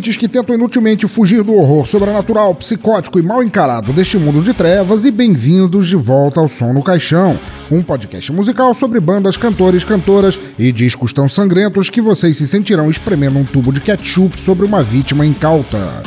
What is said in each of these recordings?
Ouvintes que tentam inutilmente fugir do horror sobrenatural, psicótico e mal encarado deste mundo de trevas e bem-vindos de volta ao Som no Caixão, um podcast musical sobre bandas, cantores, cantoras e discos tão sangrentos que vocês se sentirão espremendo um tubo de ketchup sobre uma vítima incauta.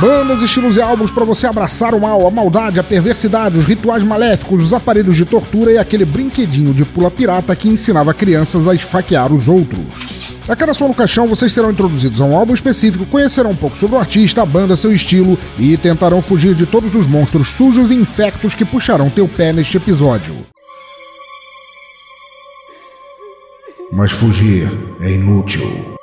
Bandas, estilos e álbuns para você abraçar o mal, a maldade, a perversidade, os rituais maléficos, os aparelhos de tortura e aquele brinquedinho de pula pirata que ensinava crianças a esfaquear os outros. A cada som caixão, vocês serão introduzidos a um álbum específico, conhecerão um pouco sobre o artista, a banda, seu estilo e tentarão fugir de todos os monstros sujos e infectos que puxarão teu pé neste episódio. Mas fugir é inútil.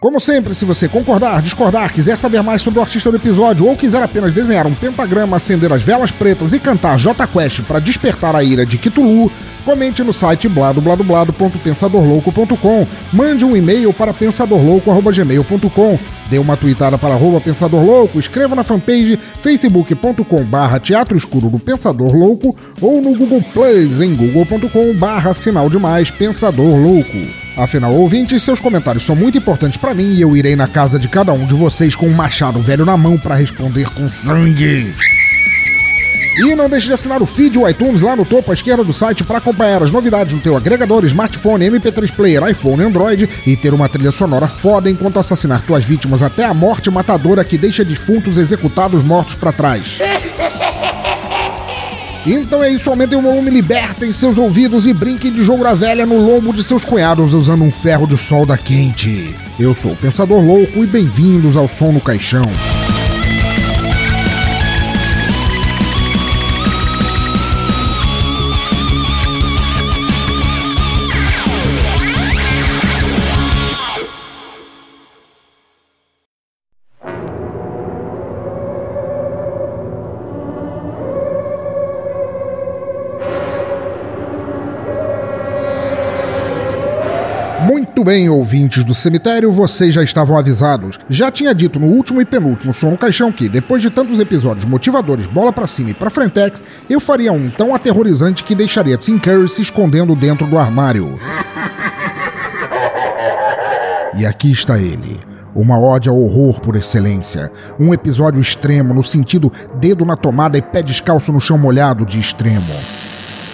Como sempre, se você concordar, discordar, quiser saber mais sobre o artista do episódio ou quiser apenas desenhar um pentagrama, acender as velas pretas e cantar J Quest para despertar a ira de Kitulu, comente no site bladobladoblado.pensadorlouco.com, mande um e-mail para pensadorlouco.gmail.com, dê uma tweetada para arroba Pensador Louco, escreva na fanpage facebook.com barra Teatro Escuro do Pensador Louco ou no Google Plus em google.com barra Sinal Demais Pensador Louco. Afinal, ouvintes, seus comentários são muito importantes para mim e eu irei na casa de cada um de vocês com um machado velho na mão para responder com sangue. E não deixe de assinar o feed o iTunes lá no topo à esquerda do site para acompanhar as novidades no teu agregador, smartphone, MP3 player, iPhone, Android e ter uma trilha sonora foda enquanto assassinar tuas vítimas até a morte matadora que deixa defuntos executados mortos para trás. Então é isso, aumentem o volume, libertem seus ouvidos e brinquem de jogo da velha no lombo de seus cunhados usando um ferro de solda quente. Eu sou o Pensador Louco e bem-vindos ao Som no Caixão. Bem, ouvintes do cemitério, vocês já estavam avisados. Já tinha dito no último e penúltimo som no caixão que, depois de tantos episódios motivadores, bola pra cima e pra frentex, eu faria um tão aterrorizante que deixaria Tim Curry se escondendo dentro do armário. E aqui está ele. Uma ode ao horror por excelência. Um episódio extremo, no sentido dedo na tomada e pé descalço no chão molhado de extremo.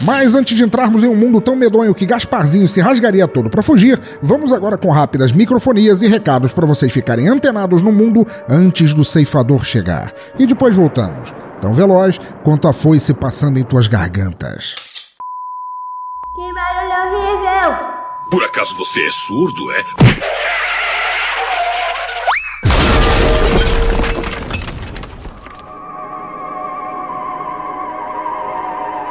Mas antes de entrarmos em um mundo tão medonho que Gasparzinho se rasgaria todo para fugir, vamos agora com rápidas microfonias e recados para vocês ficarem antenados no mundo antes do ceifador chegar. E depois voltamos, tão veloz quanto a foice passando em tuas gargantas. Que barulho horrível! Por acaso você é surdo, é?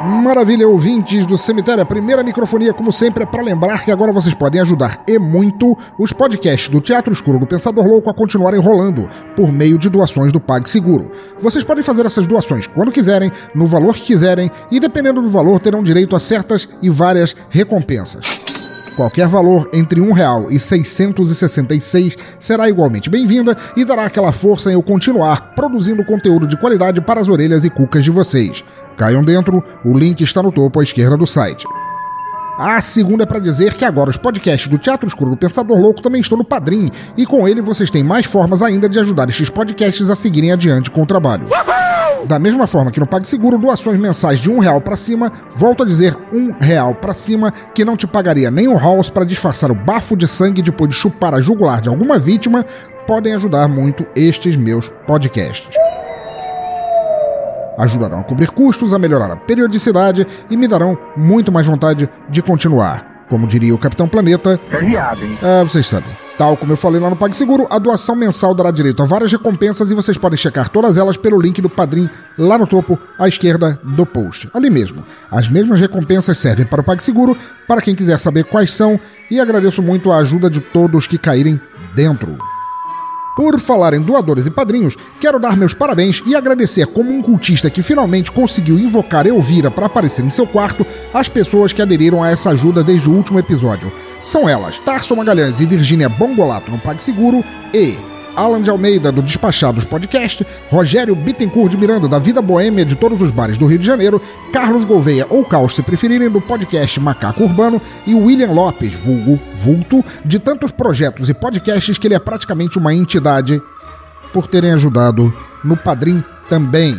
Maravilha, ouvintes do cemitério. A primeira microfonia, como sempre, é para lembrar que agora vocês podem ajudar e muito os podcasts do Teatro Escuro do Pensador Louco a continuarem rolando por meio de doações do PagSeguro. Vocês podem fazer essas doações quando quiserem, no valor que quiserem e, dependendo do valor, terão direito a certas e várias recompensas. Qualquer valor entre um real e 666 será igualmente bem-vinda e dará aquela força em eu continuar produzindo conteúdo de qualidade para as orelhas e cucas de vocês. Caiam dentro, o link está no topo à esquerda do site. A segunda é para dizer que agora os podcasts do Teatro Escuro do Pensador Louco também estão no Padrim, e com ele vocês têm mais formas ainda de ajudar estes podcasts a seguirem adiante com o trabalho. Da mesma forma que no PagSeguro, doações mensais de um real para cima, volto a dizer um real para cima, que não te pagaria nem um house para disfarçar o bafo de sangue depois de chupar a jugular de alguma vítima, podem ajudar muito estes meus podcasts ajudarão a cobrir custos, a melhorar a periodicidade e me darão muito mais vontade de continuar. Como diria o Capitão Planeta. É, vocês sabem. Tal como eu falei lá no PagSeguro, a doação mensal dará direito a várias recompensas e vocês podem checar todas elas pelo link do Padrim lá no topo à esquerda do post. Ali mesmo. As mesmas recompensas servem para o PagSeguro, para quem quiser saber quais são, e agradeço muito a ajuda de todos que caírem dentro. Por falar em doadores e padrinhos, quero dar meus parabéns e agradecer como um cultista que finalmente conseguiu invocar Elvira para aparecer em seu quarto as pessoas que aderiram a essa ajuda desde o último episódio. São elas Tarso Magalhães e Virgínia Bongolato no PagSeguro e Alan de Almeida do Despachados Podcast, Rogério Bittencourt de Miranda da Vida Boêmia de todos os bares do Rio de Janeiro, Carlos Gouveia ou Caos se preferirem do podcast Macaco Urbano e William Lopes, vulgo Vulto, de tantos projetos e podcasts que ele é praticamente uma entidade, por terem ajudado no Padrim também.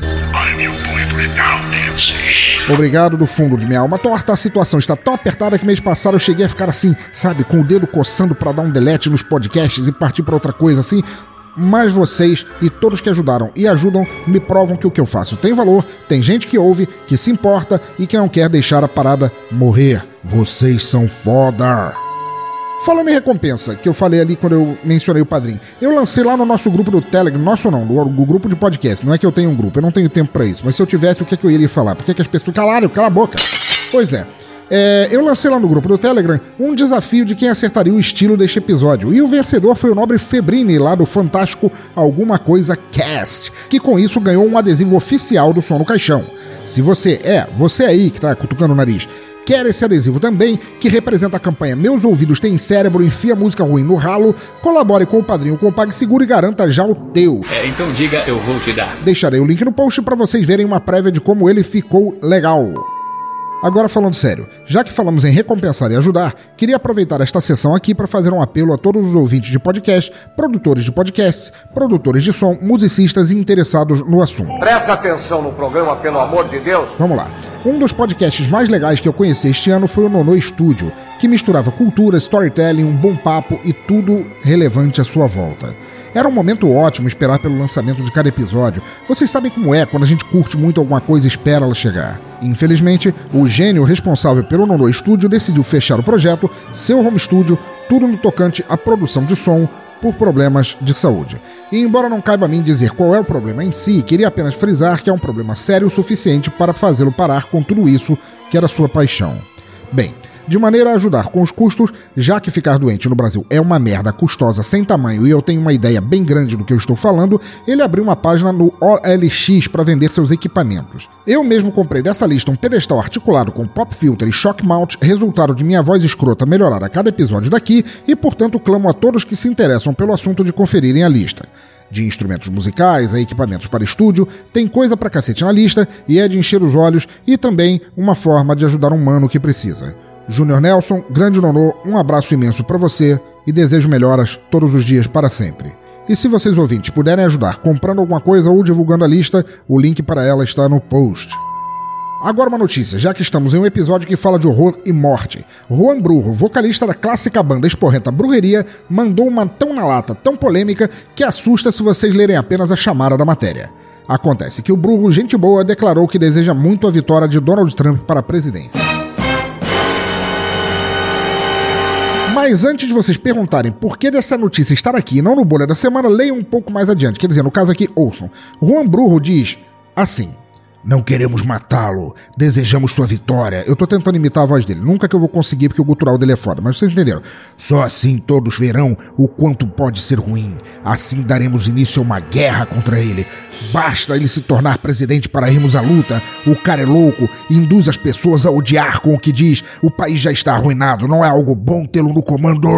Obrigado do fundo de minha alma torta. A situação está tão apertada que mês passado eu cheguei a ficar assim, sabe, com o dedo coçando para dar um delete nos podcasts e partir para outra coisa assim. Mas vocês e todos que ajudaram e ajudam me provam que o que eu faço tem valor, tem gente que ouve, que se importa e que não quer deixar a parada morrer. Vocês são foda! Falando em recompensa, que eu falei ali quando eu mencionei o padrinho, eu lancei lá no nosso grupo do Telegram, nosso não, no, grupo de podcast. Não é que eu tenho um grupo, eu não tenho tempo pra isso, mas se eu tivesse, o que, é que eu iria falar? Por que, que as pessoas. Calaram, cala a boca! Pois é. É, eu lancei lá no grupo do Telegram um desafio de quem acertaria o estilo deste episódio. E o vencedor foi o nobre Febrini, lá do Fantástico Alguma Coisa Cast, que com isso ganhou um adesivo oficial do Som no Caixão. Se você é, você aí que tá cutucando o nariz, quer esse adesivo também, que representa a campanha Meus Ouvidos Têm Cérebro, enfia música ruim no ralo, colabore com o padrinho com o PagSeguro e garanta já o teu. É, então diga, eu vou te dar. Deixarei o link no post para vocês verem uma prévia de como ele ficou legal. Agora falando sério, já que falamos em recompensar e ajudar, queria aproveitar esta sessão aqui para fazer um apelo a todos os ouvintes de podcast, produtores de podcasts, produtores de som, musicistas e interessados no assunto. Presta atenção no programa, pelo amor de Deus. Vamos lá. Um dos podcasts mais legais que eu conheci este ano foi o Nono Studio, que misturava cultura, storytelling, um bom papo e tudo relevante à sua volta. Era um momento ótimo esperar pelo lançamento de cada episódio. Vocês sabem como é quando a gente curte muito alguma coisa e espera ela chegar. Infelizmente, o gênio responsável pelo Nono Studio decidiu fechar o projeto, seu home studio, tudo no tocante à produção de som, por problemas de saúde. E embora não caiba a mim dizer qual é o problema em si, queria apenas frisar que é um problema sério o suficiente para fazê-lo parar com tudo isso que era sua paixão. Bem, de maneira a ajudar com os custos, já que ficar doente no Brasil é uma merda custosa sem tamanho e eu tenho uma ideia bem grande do que eu estou falando, ele abriu uma página no OLX para vender seus equipamentos. Eu mesmo comprei dessa lista um pedestal articulado com pop filter e shock mount, resultado de minha voz escrota melhorar a cada episódio daqui, e portanto clamo a todos que se interessam pelo assunto de conferirem a lista. De instrumentos musicais a equipamentos para estúdio, tem coisa pra cacete na lista e é de encher os olhos e também uma forma de ajudar um mano que precisa. Júnior Nelson, grande nonô, um abraço imenso para você e desejo melhoras todos os dias para sempre. E se vocês ouvintes puderem ajudar comprando alguma coisa ou divulgando a lista, o link para ela está no post. Agora uma notícia, já que estamos em um episódio que fala de horror e morte. Juan Brujo, vocalista da clássica banda esporrenta Brujeria, mandou uma tão na lata, tão polêmica, que assusta se vocês lerem apenas a chamada da matéria. Acontece que o Brujo, gente boa, declarou que deseja muito a vitória de Donald Trump para a presidência. Mas antes de vocês perguntarem por que dessa notícia estar aqui e não no Bolha da Semana, leiam um pouco mais adiante. Quer dizer, no caso aqui, ouçam. Juan Brujo diz assim. Não queremos matá-lo, desejamos sua vitória. Eu tô tentando imitar a voz dele, nunca que eu vou conseguir porque o gutural dele é foda, mas vocês entenderam. Só assim todos verão o quanto pode ser ruim. Assim daremos início a uma guerra contra ele. Basta ele se tornar presidente para irmos à luta. O cara é louco induz as pessoas a odiar com o que diz. O país já está arruinado, não é algo bom tê-lo no comando.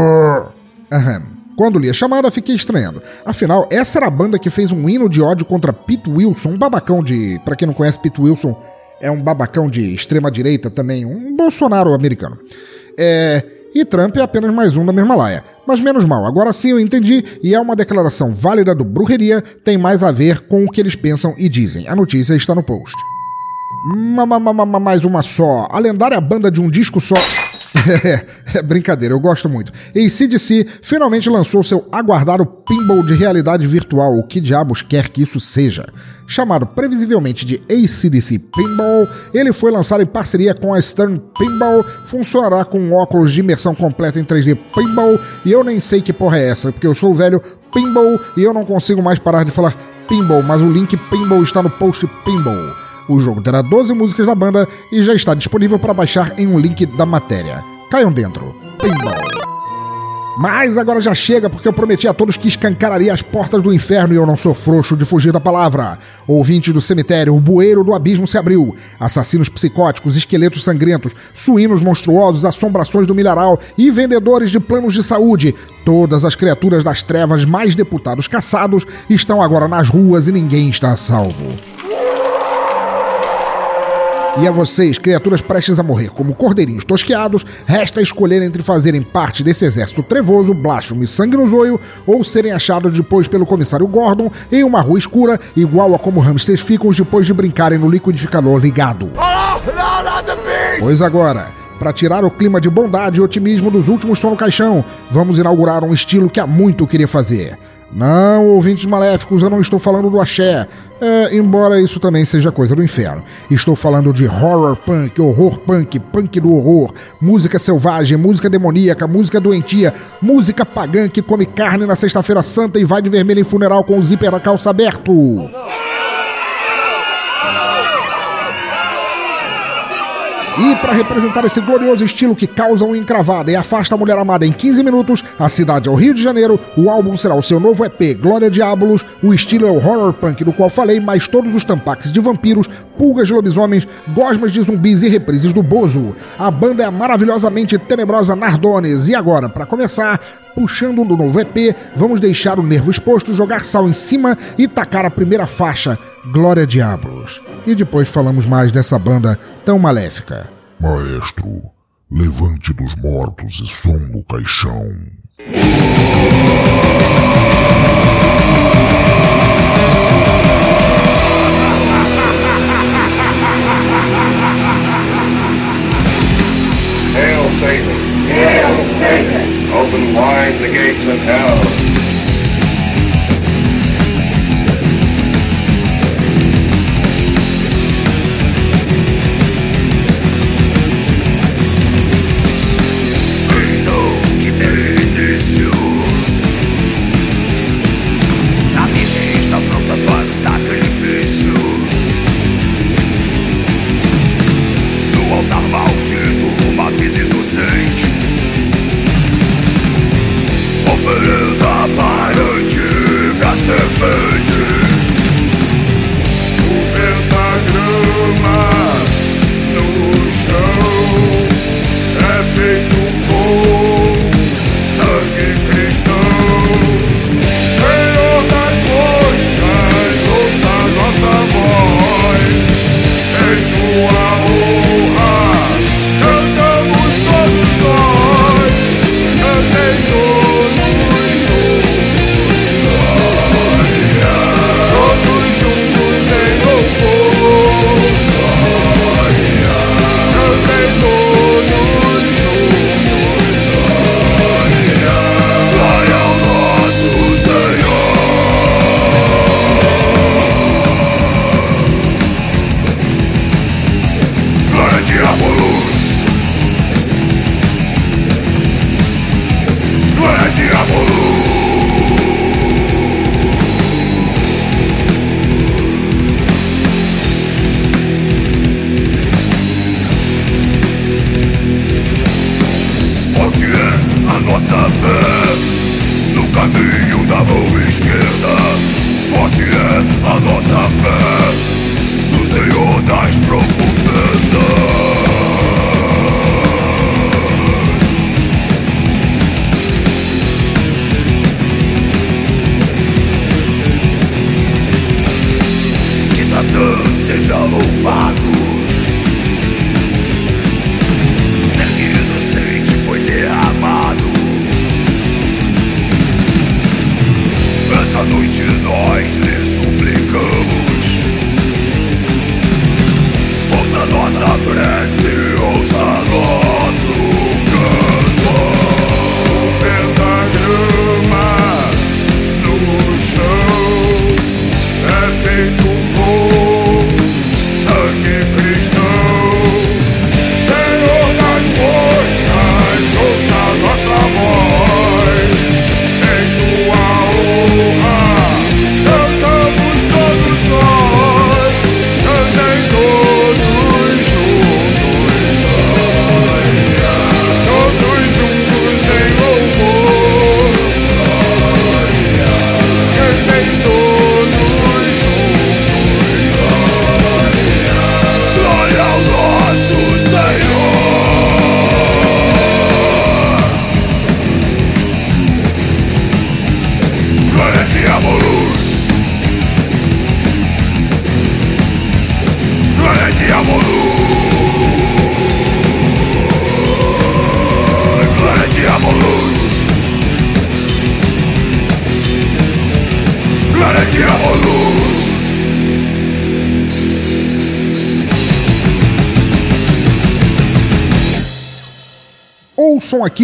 Aham. Quando li a chamada, fiquei estranhando. Afinal, essa era a banda que fez um hino de ódio contra Pete Wilson, um babacão de. Para quem não conhece, Pete Wilson é um babacão de extrema direita também, um Bolsonaro americano. É. E Trump é apenas mais um da mesma laia. Mas menos mal, agora sim eu entendi e é uma declaração válida do Brujeria, tem mais a ver com o que eles pensam e dizem. A notícia está no post. Mais uma só. A lendária banda de um disco só. É, é brincadeira, eu gosto muito. ACDC finalmente lançou seu aguardado pinball de realidade virtual, o que diabos quer que isso seja. Chamado previsivelmente de ACDC Pinball, ele foi lançado em parceria com a Stern Pinball, funcionará com óculos de imersão completa em 3D Pinball, e eu nem sei que porra é essa, porque eu sou o velho Pinball e eu não consigo mais parar de falar Pinball, mas o link Pinball está no post Pinball. O jogo terá 12 músicas da banda e já está disponível para baixar em um link da matéria. Caiam dentro. Pinball. Mas agora já chega, porque eu prometi a todos que escancararia as portas do inferno e eu não sou frouxo de fugir da palavra. Ouvinte do cemitério, o bueiro do abismo se abriu. Assassinos psicóticos, esqueletos sangrentos, suínos monstruosos, assombrações do milharal e vendedores de planos de saúde. Todas as criaturas das trevas, mais deputados caçados, estão agora nas ruas e ninguém está salvo. E a vocês, criaturas prestes a morrer como cordeirinhos tosqueados, resta escolher entre fazerem parte desse exército trevoso, blasfemo e sangue no zoio, ou serem achados depois pelo comissário Gordon em uma rua escura, igual a como hamsters ficam depois de brincarem no liquidificador ligado. Pois agora, para tirar o clima de bondade e otimismo dos últimos som no caixão, vamos inaugurar um estilo que há muito queria fazer. Não, ouvintes maléficos, eu não estou falando do axé, é, embora isso também seja coisa do inferno. Estou falando de horror punk, horror punk, punk do horror, música selvagem, música demoníaca, música doentia, música pagã que come carne na sexta-feira santa e vai de vermelho em funeral com o zíper da calça aberto. E para representar esse glorioso estilo que causa um encravada e afasta a mulher amada em 15 minutos, a cidade é o Rio de Janeiro, o álbum será o seu novo EP, Glória Diabolos, o estilo é o horror punk do qual falei, mais todos os tampaques de vampiros, pulgas de lobisomens, gosmas de zumbis e reprises do Bozo. A banda é a maravilhosamente tenebrosa Nardones. E agora, para começar, puxando do novo EP, vamos deixar o nervo exposto, jogar sal em cima e tacar a primeira faixa, Glória Diabolos. E depois falamos mais dessa banda tão maléfica. Maestro, levante dos mortos e som no caixão. Hail Satan! Hail Satan! Open wide the gates of hell.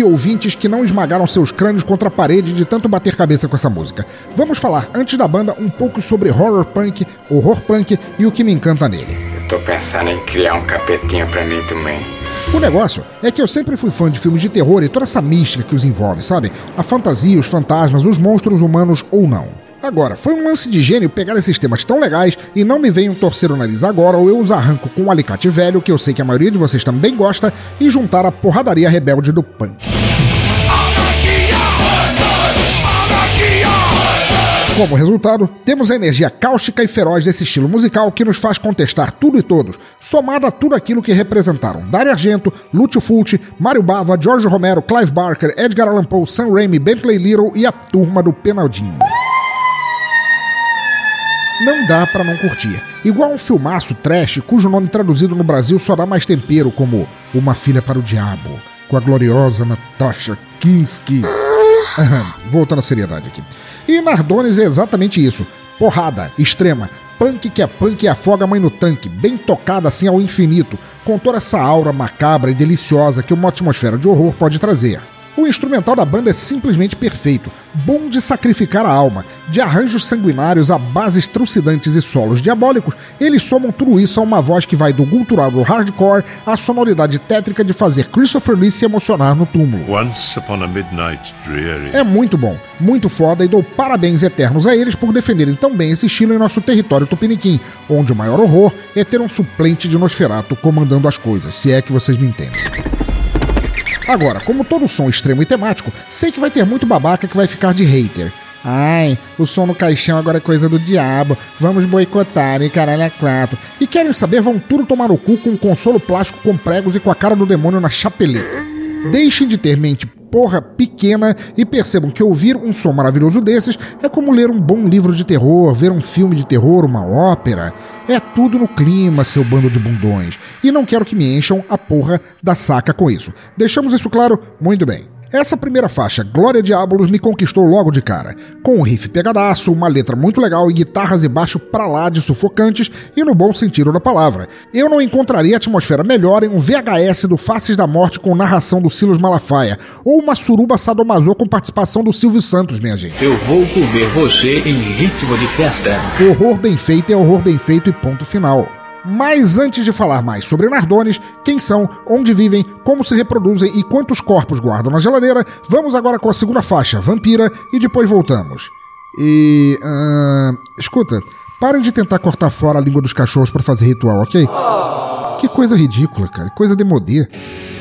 Ouvintes, que não esmagaram seus crânios contra a parede de tanto bater cabeça com essa música. Vamos falar, antes da banda, um pouco sobre horror punk, horror punk e o que me encanta nele. Eu tô pensando em criar um capetinho pra mim também. O negócio é que eu sempre fui fã de filmes de terror e toda essa mística que os envolve, sabe? A fantasia, os fantasmas, os monstros humanos ou não. Agora, foi um lance de gênio pegar esses temas tão legais e não me venham torcer o nariz agora ou eu os arranco com um alicate velho, que eu sei que a maioria de vocês também gosta, e juntar a porradaria rebelde do punk. Como resultado, temos a energia cáustica e feroz desse estilo musical que nos faz contestar tudo e todos, somado a tudo aquilo que representaram Dario Argento, Lúcio Fulci, Mário Bava, George Romero, Clive Barker, Edgar Allan Poe, Sam Raimi, Bentley Little e a turma do Penaldinho. Não dá pra não curtir. Igual um filmaço trash cujo nome traduzido no Brasil só dá mais tempero, como Uma Filha para o Diabo, com a gloriosa Natasha Kinski. Aham, voltando à seriedade aqui. E Nardones é exatamente isso. Porrada, extrema, punk que é punk e afoga a mãe no tanque, bem tocada assim ao infinito, com toda essa aura macabra e deliciosa que uma atmosfera de horror pode trazer. O instrumental da banda é simplesmente perfeito, bom de sacrificar a alma. De arranjos sanguinários a bases trucidantes e solos diabólicos, eles somam tudo isso a uma voz que vai do cultural do hardcore à sonoridade tétrica de fazer Christopher Lee se emocionar no túmulo. Once upon a midnight dreary. É muito bom, muito foda e dou parabéns eternos a eles por defenderem tão bem esse estilo em nosso território tupiniquim, onde o maior horror é ter um suplente de Nosferato comandando as coisas, se é que vocês me entendem. Agora, como todo som extremo e temático, sei que vai ter muito babaca que vai ficar de hater. Ai, o som no caixão agora é coisa do diabo. Vamos boicotar e caralho é quatro. E querem saber, vão tudo tomar no cu com um consolo plástico com pregos e com a cara do demônio na chapeleta. Deixem de ter mente porra pequena e percebam que ouvir um som maravilhoso desses é como ler um bom livro de terror, ver um filme de terror, uma ópera. É tudo no clima, seu bando de bundões. E não quero que me encham a porra da saca com isso. Deixamos isso claro? Muito bem. Essa primeira faixa, Glória Diabolos, me conquistou logo de cara. Com um riff pegadaço, uma letra muito legal e guitarras e baixo pra lá de sufocantes e no bom sentido da palavra. Eu não encontraria atmosfera melhor em um VHS do Faces da Morte com narração do Silas Malafaia, ou uma suruba sadomaso com participação do Silvio Santos, minha gente. Eu vou comer você em ritmo de festa. Horror bem feito é horror bem feito e ponto final. Mas antes de falar mais sobre Nardones, quem são, onde vivem, como se reproduzem e quantos corpos guardam na geladeira, vamos agora com a segunda faixa, Vampira, e depois voltamos. E. Uh, escuta, parem de tentar cortar fora a língua dos cachorros para fazer ritual, ok? Que coisa ridícula, cara. Coisa demodê. Nada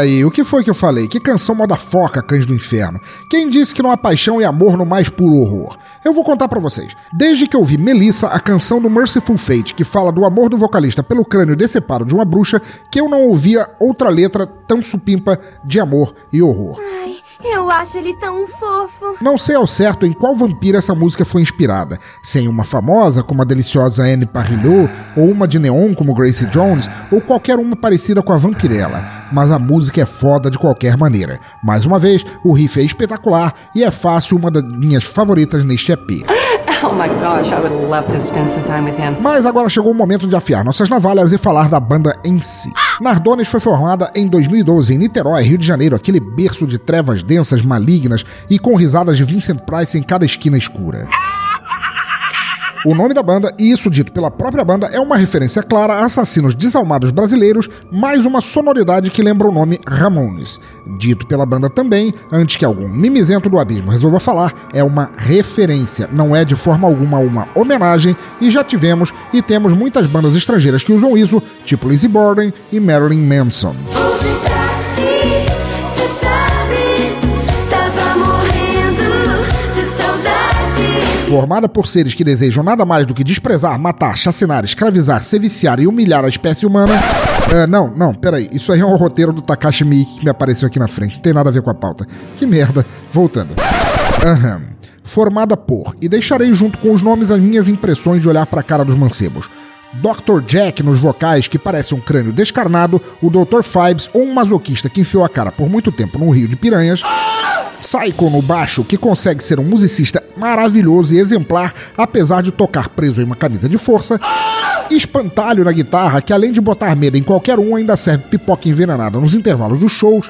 aí, o que foi que eu falei? Que canção moda foca, Cães do Inferno? Quem disse que não há paixão e amor no mais puro horror? Eu vou contar pra vocês. Desde que eu vi Melissa, a canção do Merciful Fate, que fala do amor do vocalista pelo crânio decepado de uma bruxa, que eu não ouvia outra letra tão supimpa de amor e horror. Ai, eu acho ele tão fofo. Não sei ao certo em qual vampira essa música foi inspirada. Se em uma famosa, como a deliciosa Anne Parrilhot, ou uma de neon, como Gracie Jones, ou qualquer uma parecida com a Vampirella. Mas a música é foda de qualquer maneira. Mais uma vez, o riff é espetacular e é fácil uma das minhas favoritas neste EP. Oh. Mas agora chegou o momento de afiar nossas navalhas e falar da banda em si. Nardones foi formada em 2012 em Niterói, Rio de Janeiro, aquele berço de trevas densas, malignas e com risadas de Vincent Price em cada esquina escura. O nome da banda, e isso dito pela própria banda, é uma referência clara a assassinos desalmados brasileiros, mais uma sonoridade que lembra o nome Ramones. Dito pela banda também, antes que algum mimizento do abismo resolva falar, é uma referência, não é de forma alguma uma homenagem, e já tivemos e temos muitas bandas estrangeiras que usam isso, tipo Lizzie Borden e Marilyn Manson. Formada por seres que desejam nada mais do que desprezar, matar, chacinar, escravizar, se viciar e humilhar a espécie humana. É, não, não, peraí. Isso aí é um roteiro do Takashi Miike que me apareceu aqui na frente. Não tem nada a ver com a pauta. Que merda. Voltando. Aham. Formada por. E deixarei junto com os nomes as minhas impressões de olhar pra cara dos mancebos. Dr. Jack nos vocais, que parece um crânio descarnado, o Dr. Fibes, ou um masoquista que enfiou a cara por muito tempo num rio de piranhas, Psycho no baixo, que consegue ser um musicista maravilhoso e exemplar, apesar de tocar preso em uma camisa de força, Espantalho na guitarra, que além de botar medo em qualquer um, ainda serve pipoca envenenada nos intervalos dos shows,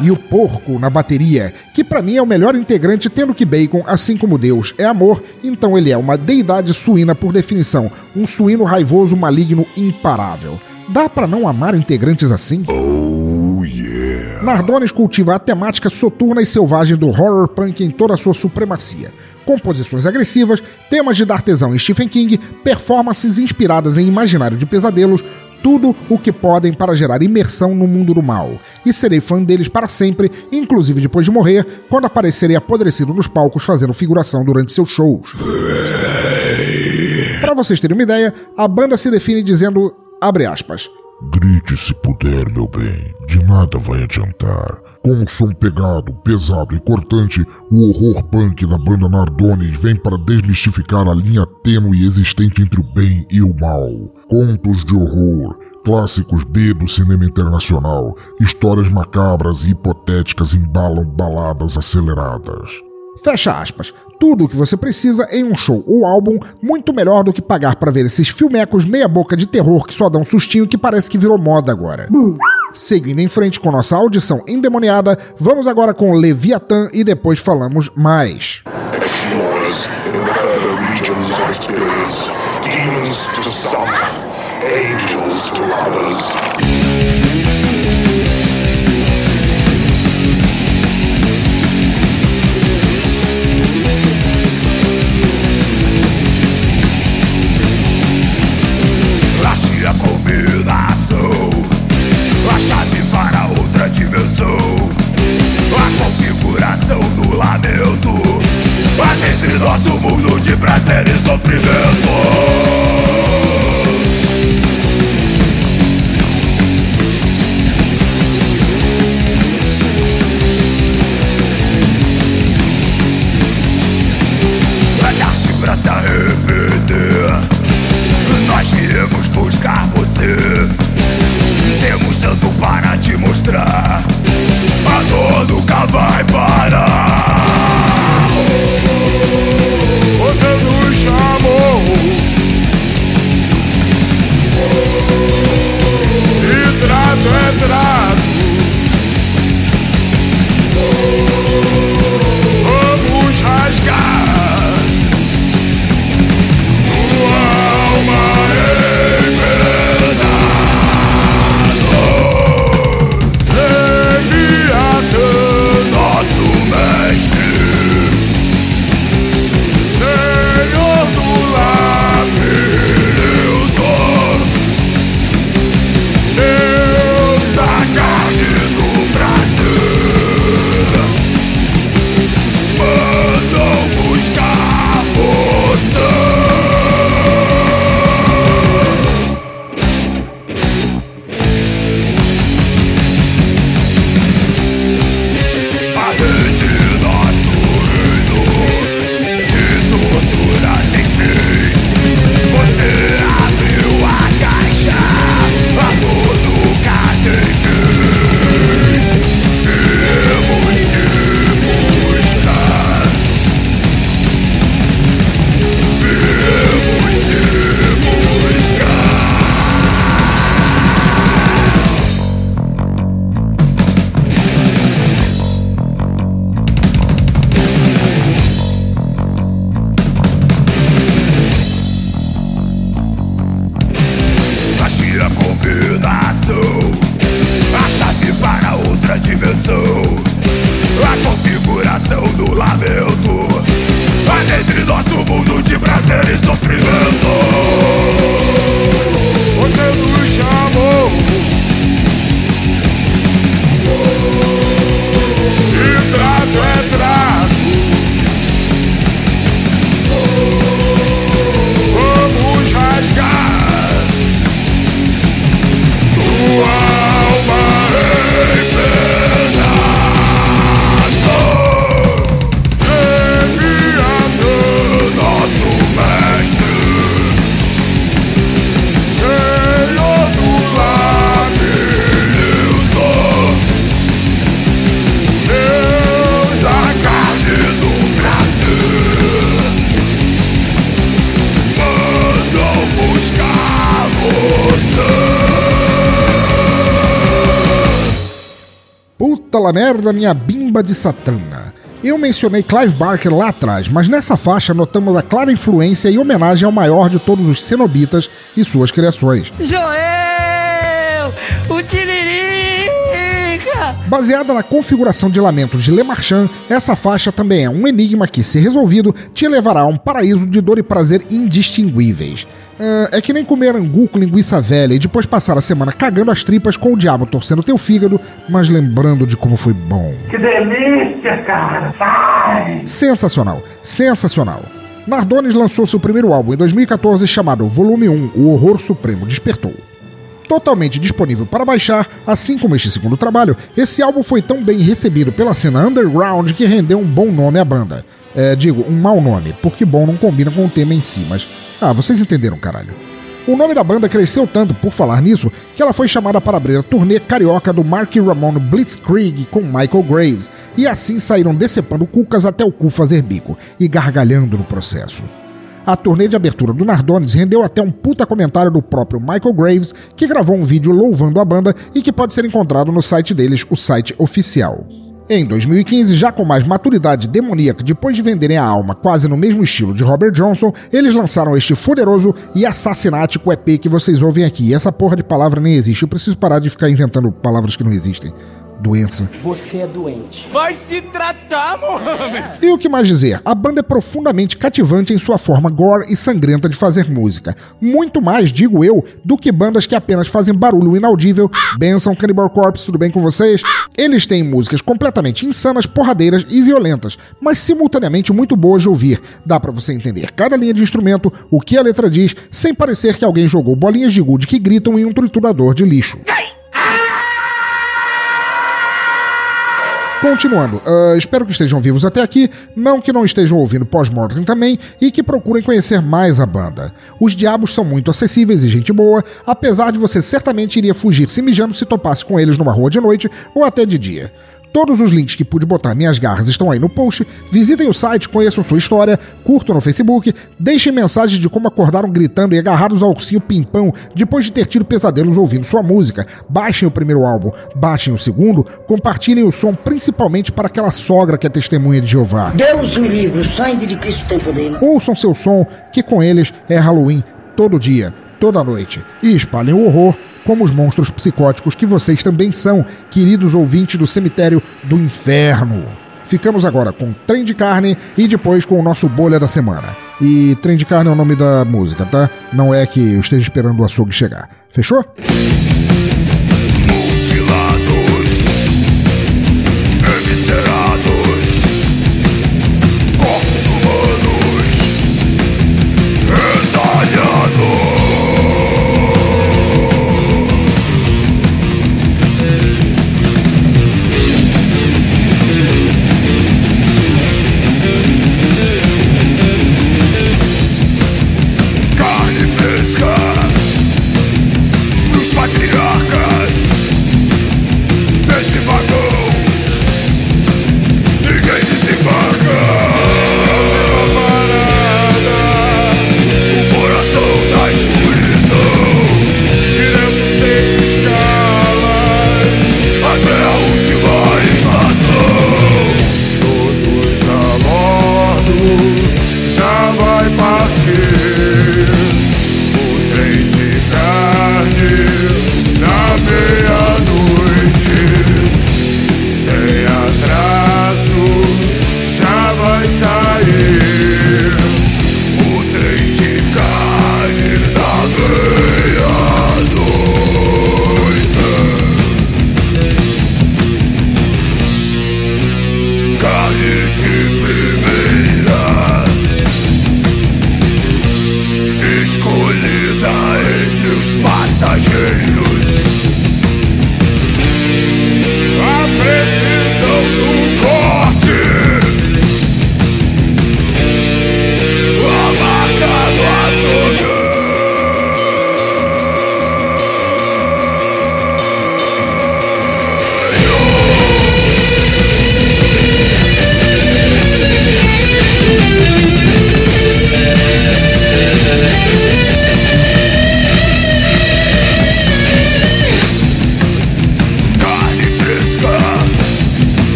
e o Porco na bateria, que pra mim é o melhor integrante, tendo que Bacon, assim como Deus, é amor, então ele é uma deidade suína por definição, um suíno raivoso, maligno, imparável. Dá pra não amar integrantes assim? Oh. Nardones cultiva a temática soturna e selvagem do horror punk em toda a sua supremacia. Composições agressivas, temas de D'Artesão e Stephen King, performances inspiradas em imaginário de pesadelos, tudo o que podem para gerar imersão no mundo do mal. E serei fã deles para sempre, inclusive depois de morrer, quando aparecerei apodrecido nos palcos fazendo figuração durante seus shows. Para vocês terem uma ideia, a banda se define dizendo, abre aspas, Grite se puder, meu bem, de nada vai adiantar. Com um som pegado, pesado e cortante, o horror punk da banda Nardones vem para desmistificar a linha tênue existente entre o bem e o mal. Contos de horror, clássicos B do cinema internacional, histórias macabras e hipotéticas embalam baladas aceleradas. Fecha aspas. Tudo o que você precisa em um show ou álbum, muito melhor do que pagar para ver esses filmecos meia-boca de terror que só dão um sustinho que parece que virou moda agora. Seguindo em frente com nossa audição endemoniada, vamos agora com Leviatã e depois falamos mais. Demons to some, angels to others. Puta la merda, minha bimba de satana. Eu mencionei Clive Barker lá atrás, mas nessa faixa notamos a clara influência e homenagem ao maior de todos os cenobitas e suas criações. Joel! O! Baseada na configuração de lamentos de Le Marchand, essa faixa também é um enigma que, se resolvido, te levará a um paraíso de dor e prazer indistinguíveis. Uh, é que nem comer angu com linguiça velha e depois passar a semana cagando as tripas com o diabo torcendo teu fígado, mas lembrando de como foi bom. Que delícia, cara! Vai! Sensacional, sensacional. Nardones lançou seu primeiro álbum em 2014 chamado Volume 1 O Horror Supremo Despertou. Totalmente disponível para baixar, assim como este segundo trabalho, esse álbum foi tão bem recebido pela cena underground que rendeu um bom nome à banda. É, digo, um mau nome, porque bom não combina com o tema em si, mas. Ah, vocês entenderam, caralho. O nome da banda cresceu tanto por falar nisso que ela foi chamada para abrir a turnê carioca do Mark Ramon Blitzkrieg com Michael Graves, e assim saíram decepando cucas até o cu fazer bico e gargalhando no processo. A turnê de abertura do Nardones rendeu até um puta comentário do próprio Michael Graves, que gravou um vídeo louvando a banda e que pode ser encontrado no site deles, o site oficial. Em 2015, já com mais maturidade demoníaca, depois de venderem a alma quase no mesmo estilo de Robert Johnson, eles lançaram este fuderoso e assassinático EP que vocês ouvem aqui. E essa porra de palavra nem existe, eu preciso parar de ficar inventando palavras que não existem doença. Você é doente. Vai se tratar, Mohamed! E o que mais dizer? A banda é profundamente cativante em sua forma gore e sangrenta de fazer música. Muito mais, digo eu, do que bandas que apenas fazem barulho inaudível. Benção Cannibal Corpse, tudo bem com vocês? Eles têm músicas completamente insanas, porradeiras e violentas, mas simultaneamente muito boas de ouvir. Dá para você entender cada linha de instrumento, o que a letra diz, sem parecer que alguém jogou bolinhas de gude que gritam em um triturador de lixo. Continuando, uh, espero que estejam vivos até aqui, não que não estejam ouvindo pós-mortem também e que procurem conhecer mais a banda. Os diabos são muito acessíveis e gente boa, apesar de você certamente iria fugir se mijando se topasse com eles numa rua de noite ou até de dia. Todos os links que pude botar minhas garras estão aí no post. Visitem o site, conheçam sua história, curtam no Facebook, deixem mensagens de como acordaram gritando e agarrados ao ursinho pimpão depois de ter tido pesadelos ouvindo sua música. Baixem o primeiro álbum, baixem o segundo, compartilhem o som principalmente para aquela sogra que é testemunha de Jeová. Deus o livre, o sangue de Cristo tem poder. Ouçam seu som, que com eles é Halloween todo dia, toda noite. E espalhem o horror como os monstros psicóticos que vocês também são, queridos ouvintes do cemitério do inferno. Ficamos agora com Trem de Carne e depois com o nosso bolha da semana. E Trem de Carne é o nome da música, tá? Não é que eu esteja esperando o açougue chegar. Fechou?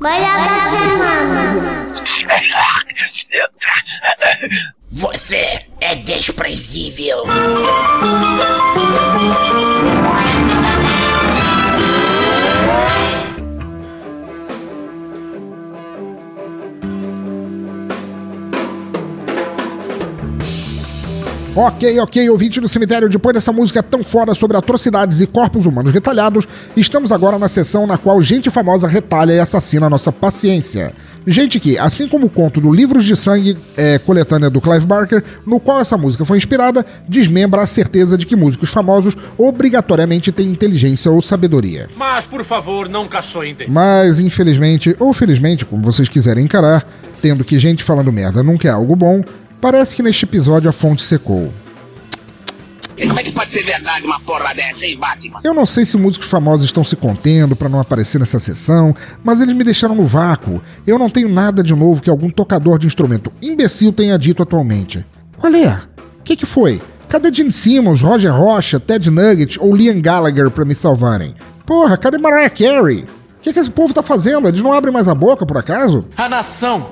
Melhor da semana. Você é desprezível. Ok, ok, ouvinte do cemitério, depois dessa música tão fora sobre atrocidades e corpos humanos retalhados, estamos agora na sessão na qual gente famosa retalha e assassina a nossa paciência. Gente que, assim como o conto do Livros de Sangue, é, coletânea do Clive Barker, no qual essa música foi inspirada, desmembra a certeza de que músicos famosos obrigatoriamente têm inteligência ou sabedoria. Mas, por favor, não caçoem Mas, infelizmente, ou felizmente, como vocês quiserem encarar, tendo que gente falando merda nunca é algo bom, Parece que neste episódio a fonte secou. Como é que pode ser verdade uma porra dessa, hein, Batman? Eu não sei se músicos famosos estão se contendo para não aparecer nessa sessão, mas eles me deixaram no vácuo. Eu não tenho nada de novo que algum tocador de instrumento imbecil tenha dito atualmente. Olha, o que, que foi? Cadê Gene Simmons, Roger Rocha, Ted Nugget ou Liam Gallagher para me salvarem? Porra, cadê Mariah Carey? O que, que esse povo tá fazendo? Eles não abrem mais a boca, por acaso? A nação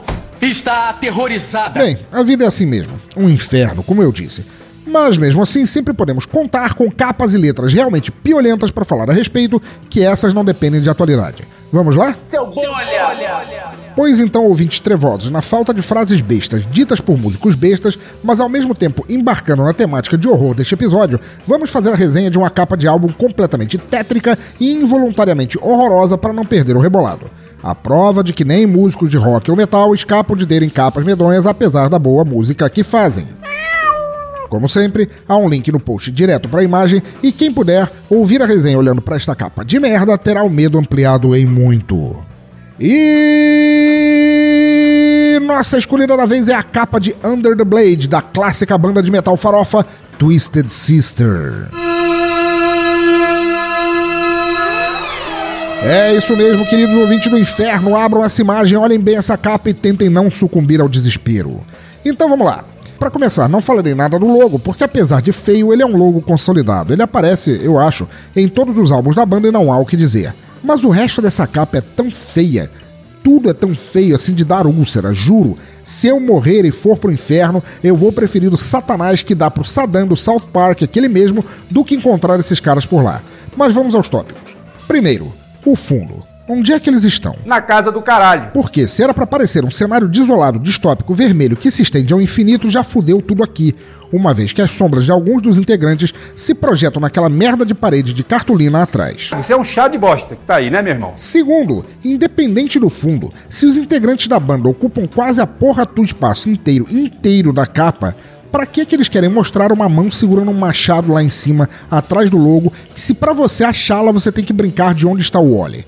está aterrorizada. Bem, a vida é assim mesmo. Um inferno, como eu disse. Mas mesmo assim, sempre podemos contar com capas e letras realmente piolentas para falar a respeito, que essas não dependem de atualidade. Vamos lá? Seu bolha! Pois então, ouvintes trevosos, na falta de frases bestas ditas por músicos bestas, mas ao mesmo tempo embarcando na temática de horror deste episódio, vamos fazer a resenha de uma capa de álbum completamente tétrica e involuntariamente horrorosa para não perder o rebolado. A prova de que nem músicos de rock ou metal escapam de terem capas medonhas apesar da boa música que fazem. Como sempre, há um link no post direto para a imagem e quem puder ouvir a resenha olhando para esta capa de merda terá o medo ampliado em muito. E nossa escolhida da vez é a capa de Under the Blade da clássica banda de metal farofa Twisted Sister. É isso mesmo, queridos ouvintes do inferno. Abram essa imagem, olhem bem essa capa e tentem não sucumbir ao desespero. Então vamos lá. Para começar, não falarei nada do logo, porque apesar de feio, ele é um logo consolidado. Ele aparece, eu acho, em todos os álbuns da banda e não há o que dizer. Mas o resto dessa capa é tão feia, tudo é tão feio assim de dar úlcera, juro. Se eu morrer e for pro inferno, eu vou preferir o Satanás que dá pro Saddam do South Park, aquele mesmo, do que encontrar esses caras por lá. Mas vamos aos tópicos. Primeiro, o fundo. Onde é que eles estão? Na casa do caralho. Porque se era para parecer um cenário desolado, distópico, vermelho que se estende ao infinito, já fudeu tudo aqui. Uma vez que as sombras de alguns dos integrantes se projetam naquela merda de parede de cartolina atrás. Isso é um chá de bosta que tá aí, né, meu irmão? Segundo, independente do fundo, se os integrantes da banda ocupam quase a porra do espaço inteiro, inteiro da capa, para que que eles querem mostrar uma mão segurando um machado lá em cima, atrás do logo, se para você achá-la você tem que brincar de onde está o Wally?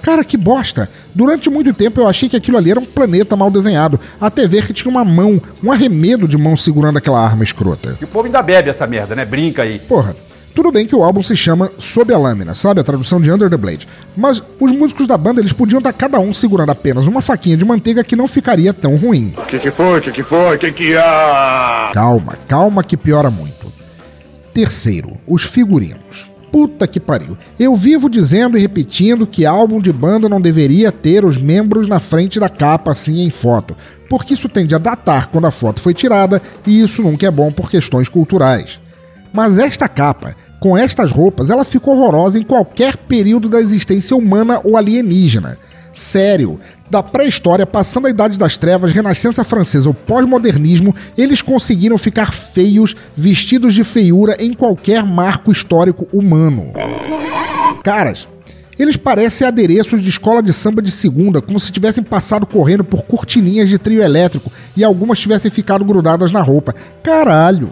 Cara, que bosta! Durante muito tempo eu achei que aquilo ali era um planeta mal desenhado, até ver que tinha uma mão, um arremedo de mão segurando aquela arma escrota. E o povo ainda bebe essa merda, né? Brinca aí. Porra, tudo bem que o álbum se chama Sob a Lâmina, sabe? A tradução de Under the Blade. Mas os músicos da banda, eles podiam estar cada um segurando apenas uma faquinha de manteiga que não ficaria tão ruim. O que, que foi? O que, que foi? O que que há? Calma, calma que piora muito. Terceiro, os figurinos. Puta que pariu. Eu vivo dizendo e repetindo que álbum de banda não deveria ter os membros na frente da capa assim em foto, porque isso tende a datar quando a foto foi tirada e isso nunca é bom por questões culturais. Mas esta capa, com estas roupas, ela ficou horrorosa em qualquer período da existência humana ou alienígena. Sério, da pré-história, passando a Idade das Trevas, Renascença Francesa ou pós-modernismo, eles conseguiram ficar feios, vestidos de feiura em qualquer marco histórico humano. Caras, eles parecem adereços de escola de samba de segunda, como se tivessem passado correndo por cortininhas de trio elétrico e algumas tivessem ficado grudadas na roupa. Caralho!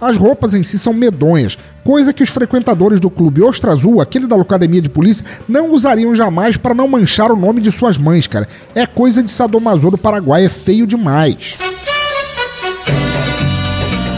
As roupas em si são medonhas, coisa que os frequentadores do clube Ostra Azul, aquele da academia de polícia, não usariam jamais para não manchar o nome de suas mães, cara. É coisa de sadomaso do Paraguai, é feio demais.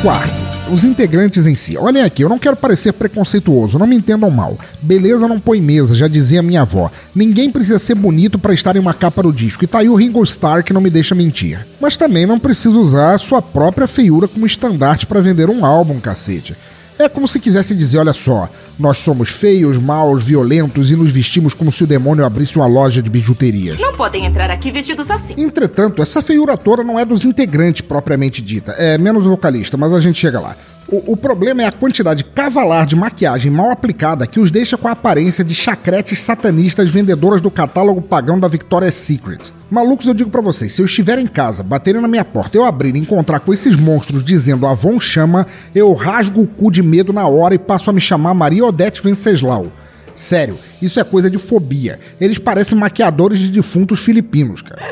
Quarto, os integrantes em si. Olhem aqui, eu não quero parecer preconceituoso, não me entendam mal. Beleza não põe mesa, já dizia minha avó. Ninguém precisa ser bonito para estar em uma capa do disco. E tá aí o Ringo Starr que não me deixa mentir. Mas também não precisa usar a sua própria feiura como estandarte para vender um álbum, cacete. É como se quisesse dizer: olha só, nós somos feios, maus, violentos e nos vestimos como se o demônio abrisse uma loja de bijuterias. Não podem entrar aqui vestidos assim. Entretanto, essa feiura toda não é dos integrantes propriamente dita, é menos o vocalista, mas a gente chega lá. O, o, problema é a quantidade cavalar de maquiagem mal aplicada que os deixa com a aparência de chacretes satanistas vendedoras do catálogo pagão da Victoria's Secret. Malucos, eu digo para vocês, se eu estiver em casa, baterem na minha porta, eu abrir e encontrar com esses monstros dizendo Avon chama, eu rasgo o cu de medo na hora e passo a me chamar Maria Odete Venceslau. Sério, isso é coisa de fobia. Eles parecem maquiadores de defuntos filipinos, cara.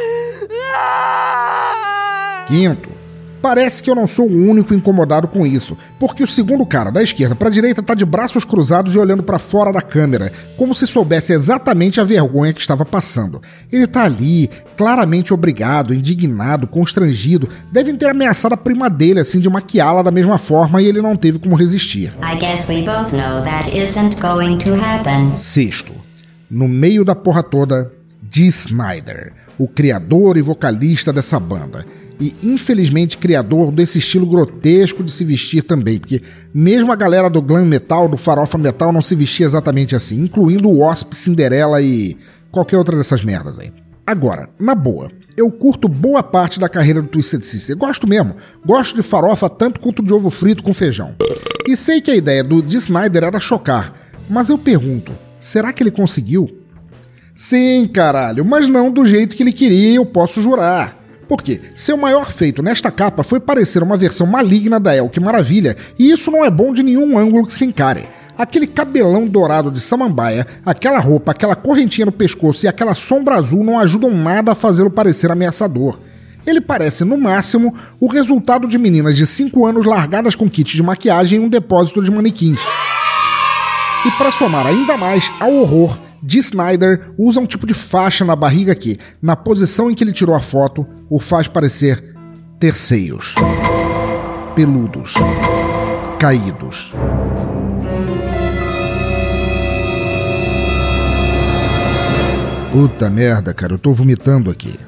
Quinto, Parece que eu não sou o único incomodado com isso, porque o segundo cara, da esquerda para a direita, tá de braços cruzados e olhando para fora da câmera, como se soubesse exatamente a vergonha que estava passando. Ele tá ali, claramente obrigado, indignado, constrangido, devem ter ameaçado a prima dele assim de maquiá-la da mesma forma e ele não teve como resistir. Sexto, no meio da porra toda, Dee Snyder, o criador e vocalista dessa banda e infelizmente criador desse estilo grotesco de se vestir também, porque mesmo a galera do glam metal, do farofa metal não se vestia exatamente assim, incluindo o Wasp, Cinderela e qualquer outra dessas merdas aí. Agora, na boa, eu curto boa parte da carreira do Twisted Sister, gosto mesmo, gosto de farofa tanto quanto de ovo frito com feijão. E sei que a ideia do de Snyder era chocar, mas eu pergunto, será que ele conseguiu? Sim, caralho, mas não do jeito que ele queria, eu posso jurar. Porque seu maior feito nesta capa foi parecer uma versão maligna da Elke Maravilha, e isso não é bom de nenhum ângulo que se encare. Aquele cabelão dourado de samambaia, aquela roupa, aquela correntinha no pescoço e aquela sombra azul não ajudam nada a fazê-lo parecer ameaçador. Ele parece, no máximo, o resultado de meninas de 5 anos largadas com kit de maquiagem em um depósito de manequins. E para somar ainda mais ao horror, de Snyder usa um tipo de faixa na barriga que, na posição em que ele tirou a foto, o faz parecer ter seios. Peludos. Caídos. Puta merda, cara, eu tô vomitando aqui.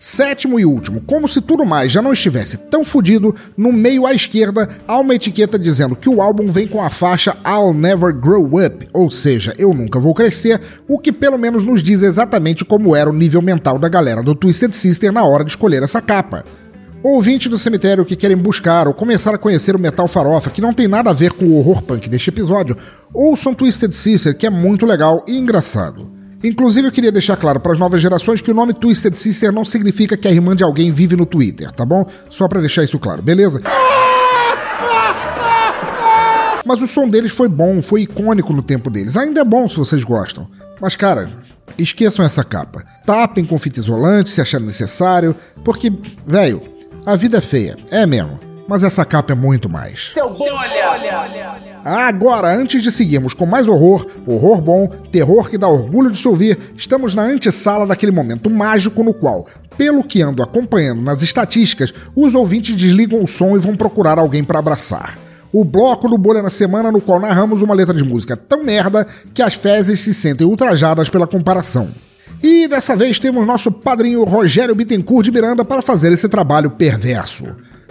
Sétimo e último, como se tudo mais já não estivesse tão fodido, no meio à esquerda há uma etiqueta dizendo que o álbum vem com a faixa I'll Never Grow Up, ou seja, eu nunca vou crescer, o que pelo menos nos diz exatamente como era o nível mental da galera do Twisted Sister na hora de escolher essa capa. Ouvinte do cemitério que querem buscar ou começar a conhecer o metal farofa, que não tem nada a ver com o horror punk deste episódio, ouçam Twisted Sister, que é muito legal e engraçado. Inclusive, eu queria deixar claro para as novas gerações que o nome Twisted Sister não significa que a irmã de alguém vive no Twitter, tá bom? Só para deixar isso claro, beleza? Mas o som deles foi bom, foi icônico no tempo deles. Ainda é bom se vocês gostam. Mas, cara, esqueçam essa capa. Tapem com fita isolante se achar necessário, porque, velho, a vida é feia, é mesmo. Mas essa capa é muito mais. Seu bom, olha, olha, olha. Agora, antes de seguirmos com mais horror, horror bom, terror que dá orgulho de se ouvir, estamos na antessala daquele momento mágico no qual, pelo que ando acompanhando nas estatísticas, os ouvintes desligam o som e vão procurar alguém para abraçar. O bloco do Bolha na Semana, no qual narramos uma letra de música tão merda que as fezes se sentem ultrajadas pela comparação. E dessa vez temos nosso padrinho Rogério Bittencourt de Miranda para fazer esse trabalho perverso.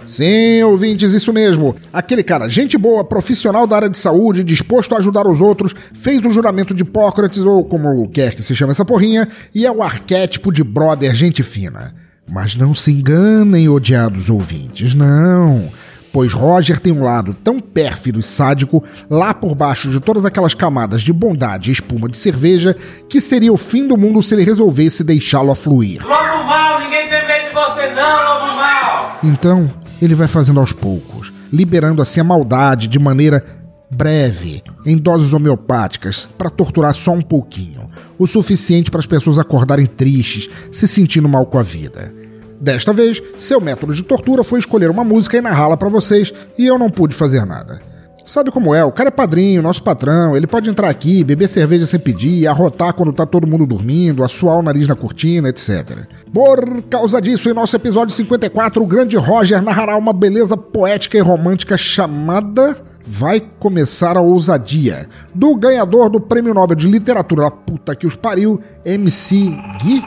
Sim, ouvintes, isso mesmo. Aquele cara, gente boa, profissional da área de saúde, disposto a ajudar os outros, fez o juramento de Hipócrates, ou como quer que se chame essa porrinha, e é o arquétipo de brother gente fina. Mas não se enganem, odiados ouvintes, não. Pois Roger tem um lado tão pérfido e sádico, lá por baixo de todas aquelas camadas de bondade e espuma de cerveja, que seria o fim do mundo se ele resolvesse deixá-lo afluir. Lobo mal, ninguém tem medo de você não, lobo mal! Então, ele vai fazendo aos poucos, liberando assim a maldade de maneira breve, em doses homeopáticas, para torturar só um pouquinho, o suficiente para as pessoas acordarem tristes, se sentindo mal com a vida. Desta vez, seu método de tortura foi escolher uma música e narrá-la para vocês, e eu não pude fazer nada. Sabe como é? O cara é padrinho, nosso patrão, ele pode entrar aqui, beber cerveja sem pedir, arrotar quando tá todo mundo dormindo, assoar o nariz na cortina, etc. Por causa disso, em nosso episódio 54, o grande Roger narrará uma beleza poética e romântica chamada Vai Começar a Ousadia, do ganhador do Prêmio Nobel de Literatura, puta que os pariu, MC Gui?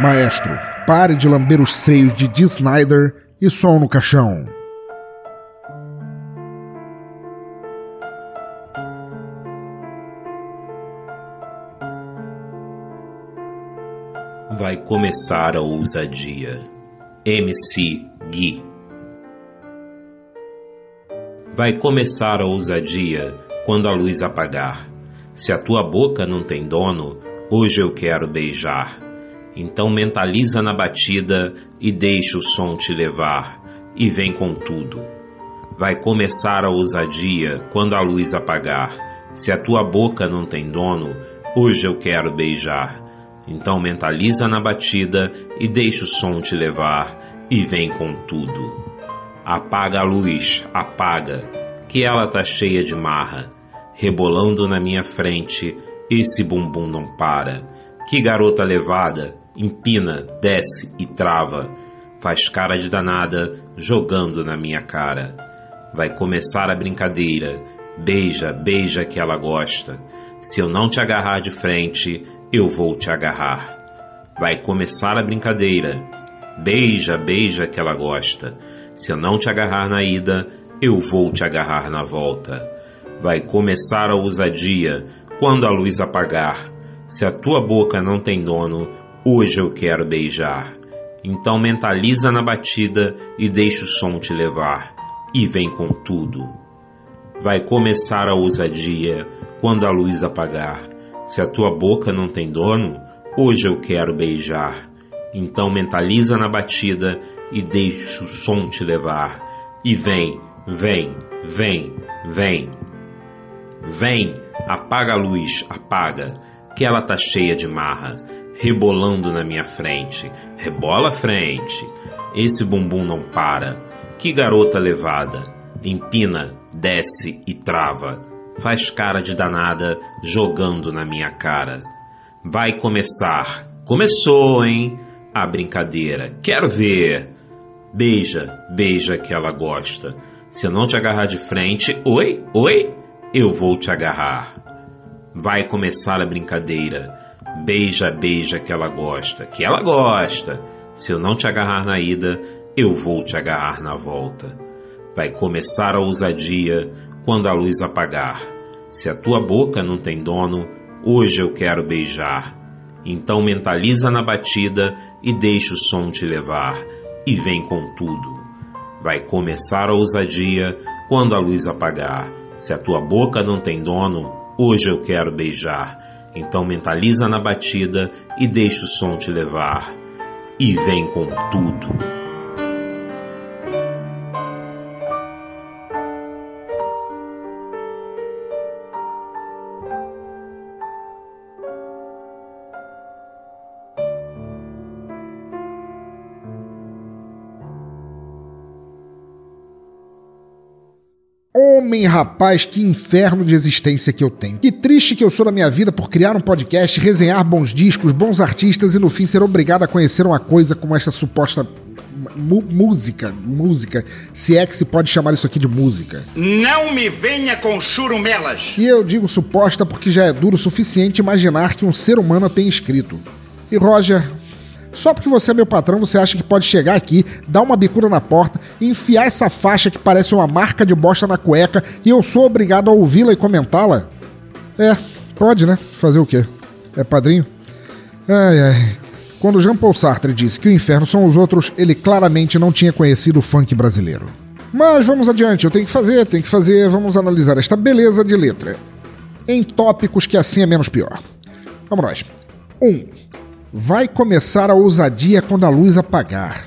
Maestro, pare de lamber os seios de Dee Snyder e som no caixão. Vai começar a ousadia. MC Gui. Vai começar a ousadia quando a luz apagar. Se a tua boca não tem dono, hoje eu quero beijar. Então mentaliza na batida e deixa o som te levar, e vem com tudo. Vai começar a ousadia quando a luz apagar. Se a tua boca não tem dono, hoje eu quero beijar. Então mentaliza na batida e deixa o som te levar, e vem com tudo. Apaga a luz, apaga, que ela tá cheia de marra, rebolando na minha frente, esse bumbum não para. Que garota levada, empina, desce e trava, faz cara de danada, jogando na minha cara. Vai começar a brincadeira, beija, beija que ela gosta. Se eu não te agarrar de frente, eu vou te agarrar. Vai começar a brincadeira, beija, beija que ela gosta. Se eu não te agarrar na ida, eu vou te agarrar na volta. Vai começar a ousadia quando a luz apagar. Se a tua boca não tem dono, hoje eu quero beijar. Então mentaliza na batida e deixa o som te levar. E vem com tudo. Vai começar a ousadia quando a luz apagar. Se a tua boca não tem dono, hoje eu quero beijar. Então mentaliza na batida e deixa o som te levar. E vem, vem, vem, vem. Vem, apaga a luz, apaga, que ela tá cheia de marra, rebolando na minha frente. Rebola frente, esse bumbum não para. Que garota levada, empina, desce e trava, faz cara de danada, jogando na minha cara. Vai começar, começou, hein? A brincadeira, quero ver. Beija, beija que ela gosta. Se eu não te agarrar de frente, oi, oi, eu vou te agarrar. Vai começar a brincadeira. Beija, beija que ela gosta, que ela gosta. Se eu não te agarrar na ida, eu vou te agarrar na volta. Vai começar a ousadia quando a luz apagar. Se a tua boca não tem dono, hoje eu quero beijar. Então mentaliza na batida e deixa o som te levar, e vem com tudo. Vai começar a ousadia quando a luz apagar. Se a tua boca não tem dono, hoje eu quero beijar. Então mentaliza na batida e deixa o som te levar, e vem com tudo. Homem, rapaz, que inferno de existência que eu tenho. Que triste que eu sou na minha vida por criar um podcast, resenhar bons discos, bons artistas e no fim ser obrigado a conhecer uma coisa como esta suposta música, música, se é que se pode chamar isso aqui de música. Não me venha com churumelas. E eu digo suposta porque já é duro o suficiente imaginar que um ser humano tem escrito. E Roger, só porque você é meu patrão, você acha que pode chegar aqui, dar uma bicuda na porta, enfiar essa faixa que parece uma marca de bosta na cueca e eu sou obrigado a ouvi-la e comentá-la? É, pode, né? Fazer o quê? É padrinho? Ai, ai. Quando Jean Paul Sartre disse que o inferno são os outros, ele claramente não tinha conhecido o funk brasileiro. Mas vamos adiante, eu tenho que fazer, tenho que fazer, vamos analisar esta beleza de letra. Em tópicos que assim é menos pior. Vamos nós. 1. Um, vai começar a ousadia quando a luz apagar.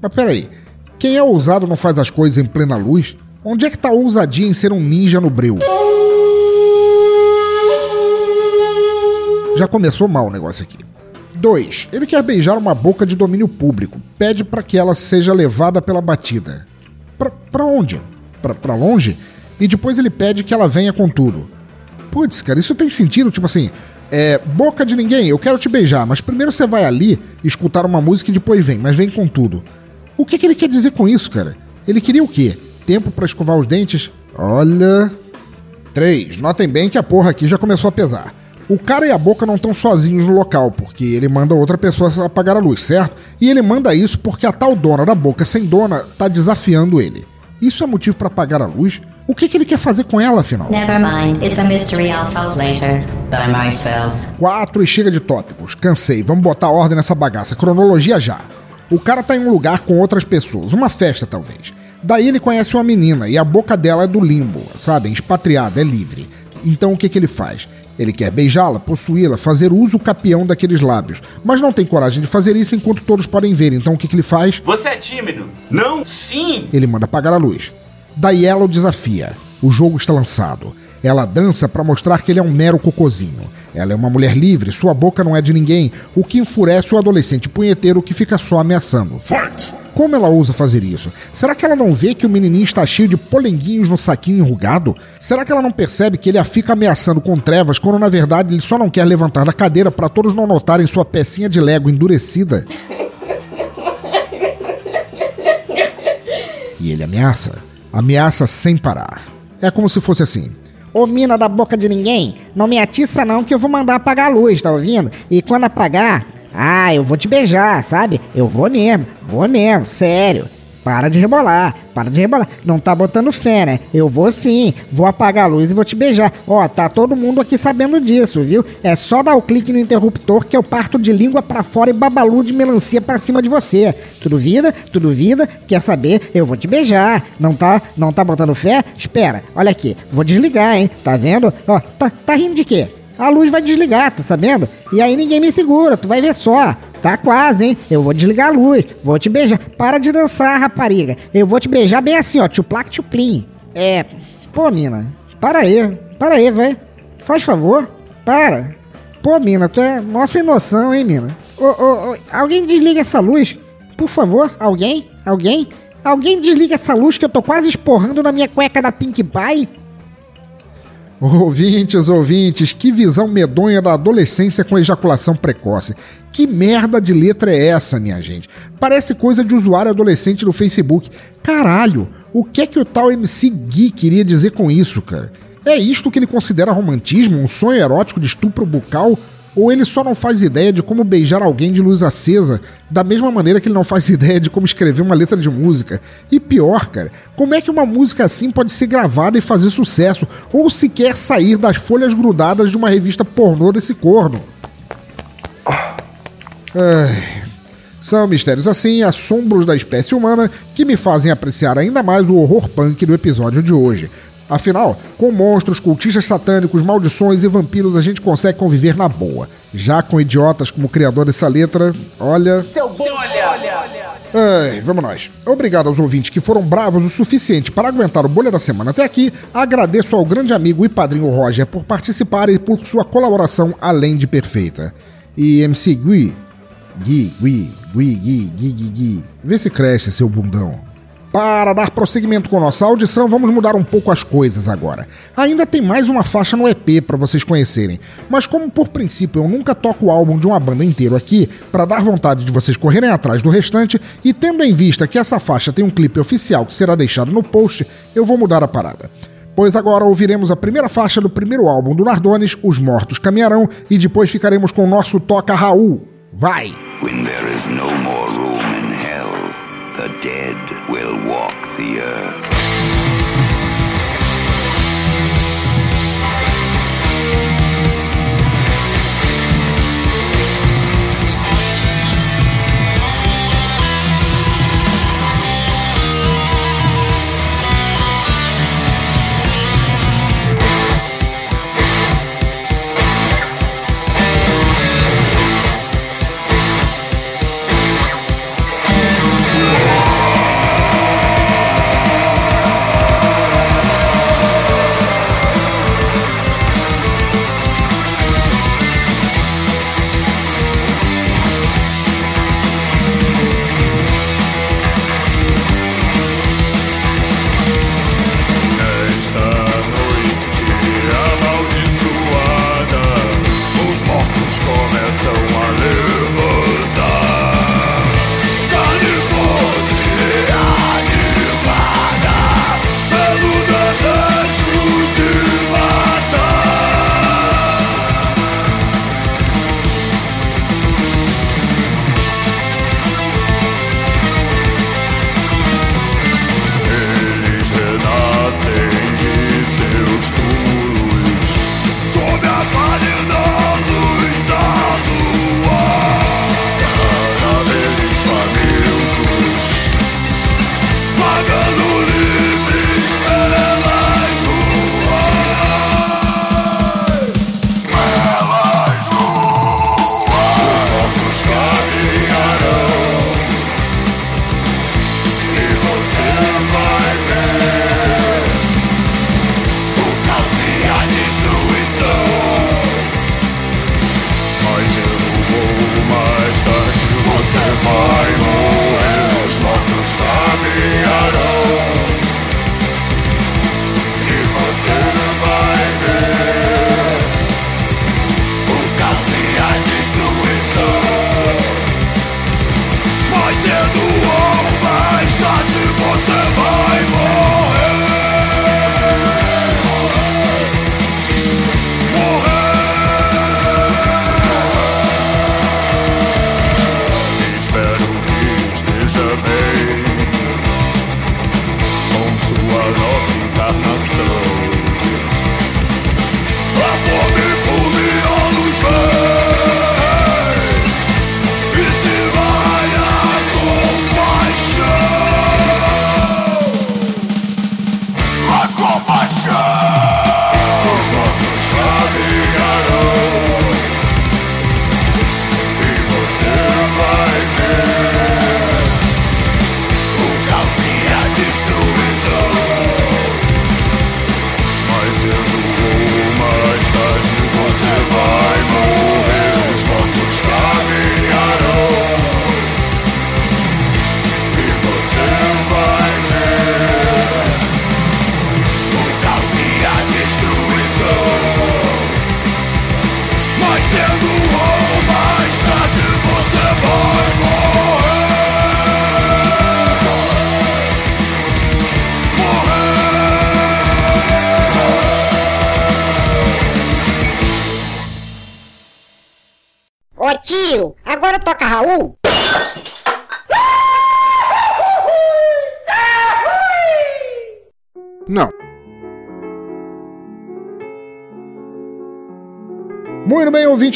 Mas peraí, quem é ousado não faz as coisas em plena luz? Onde é que tá a ousadia em ser um ninja no breu? Já começou mal o negócio aqui. 2. Ele quer beijar uma boca de domínio público. Pede para que ela seja levada pela batida. Pra, pra onde? Pra, pra longe? E depois ele pede que ela venha com tudo. Putz, cara, isso tem sentido? Tipo assim, é, boca de ninguém, eu quero te beijar, mas primeiro você vai ali escutar uma música e depois vem, mas vem com tudo. O que, que ele quer dizer com isso, cara? Ele queria o quê? Tempo para escovar os dentes? Olha. 3. Notem bem que a porra aqui já começou a pesar. O cara e a boca não estão sozinhos no local, porque ele manda outra pessoa apagar a luz, certo? E ele manda isso porque a tal dona da boca sem dona tá desafiando ele. Isso é motivo para apagar a luz? O que, que ele quer fazer com ela, afinal? Never mind, it's a mystery I'll solve later. By myself. Quatro e chega de tópicos. Cansei, vamos botar ordem nessa bagaça. Cronologia já. O cara tá em um lugar com outras pessoas, uma festa talvez. Daí ele conhece uma menina e a boca dela é do limbo, sabe? Expatriada, é livre. Então o que, que ele faz? Ele quer beijá-la, possuí-la, fazer uso capião daqueles lábios, mas não tem coragem de fazer isso enquanto todos podem ver. Então o que, que ele faz? Você é tímido? Não? Sim! Ele manda apagar a luz. Daí ela o desafia. O jogo está lançado. Ela dança para mostrar que ele é um mero cocozinho. Ela é uma mulher livre, sua boca não é de ninguém, o que enfurece o adolescente punheteiro que fica só ameaçando. Fight! Como ela ousa fazer isso? Será que ela não vê que o menininho está cheio de polenguinhos no saquinho enrugado? Será que ela não percebe que ele a fica ameaçando com trevas quando na verdade ele só não quer levantar da cadeira para todos não notarem sua pecinha de lego endurecida? E ele ameaça. Ameaça sem parar. É como se fosse assim. Ô mina da boca de ninguém, não me atiça não que eu vou mandar apagar a luz, tá ouvindo? E quando apagar, ah, eu vou te beijar, sabe? Eu vou mesmo, vou mesmo, sério. Para de rebolar, para de rebolar. Não tá botando fé, né? Eu vou sim, vou apagar a luz e vou te beijar. Ó, tá todo mundo aqui sabendo disso, viu? É só dar o clique no interruptor que eu parto de língua para fora e babalu de melancia para cima de você. Tu duvida? Tu duvida? Quer saber? Eu vou te beijar. Não tá, não tá botando fé? Espera, olha aqui, vou desligar, hein? Tá vendo? Ó, tá, tá rindo de quê? A luz vai desligar, tá sabendo? E aí ninguém me segura, tu vai ver só. Tá quase, hein? Eu vou desligar a luz, vou te beijar. Para de dançar, rapariga. Eu vou te beijar bem assim, ó, tchuplac tchuplim. É, pô, mina, para aí, para aí, vai. Faz favor, para. Pô, mina, tu é mó sem noção, hein, mina? Ô, ô, ô, alguém desliga essa luz, por favor, alguém? Alguém? Alguém desliga essa luz que eu tô quase esporrando na minha cueca da Pink Pie? Ouvintes, ouvintes, que visão medonha da adolescência com ejaculação precoce. Que merda de letra é essa, minha gente? Parece coisa de usuário adolescente do Facebook. Caralho, o que é que o tal MC Gui queria dizer com isso, cara? É isto que ele considera romantismo, um sonho erótico de estupro bucal? Ou ele só não faz ideia de como beijar alguém de luz acesa, da mesma maneira que ele não faz ideia de como escrever uma letra de música? E pior, cara, como é que uma música assim pode ser gravada e fazer sucesso, ou sequer sair das folhas grudadas de uma revista pornô desse corno? Ai. São mistérios assim, assombros da espécie humana, que me fazem apreciar ainda mais o horror punk do episódio de hoje. Afinal, com monstros, cultistas satânicos, maldições e vampiros a gente consegue conviver na boa. Já com idiotas como o criador dessa letra, olha. Seu bom, olha, olha, olha. Ai, vamos nós. Obrigado aos ouvintes que foram bravos o suficiente para aguentar o Bolha da Semana até aqui. Agradeço ao grande amigo e padrinho Roger por participar e por sua colaboração além de perfeita. E MC Gui, Gui, Gui, Gui, Gui, Gui, Gui, Gui, vê se cresce seu bundão. Para dar prosseguimento com nossa audição, vamos mudar um pouco as coisas agora. Ainda tem mais uma faixa no EP para vocês conhecerem, mas como por princípio eu nunca toco o álbum de uma banda inteiro aqui, para dar vontade de vocês correrem atrás do restante, e tendo em vista que essa faixa tem um clipe oficial que será deixado no post, eu vou mudar a parada. Pois agora ouviremos a primeira faixa do primeiro álbum do Nardones, Os Mortos Caminharão, e depois ficaremos com o nosso Toca Raul. Vai! When there is no more room in hell, the dead will walk the earth.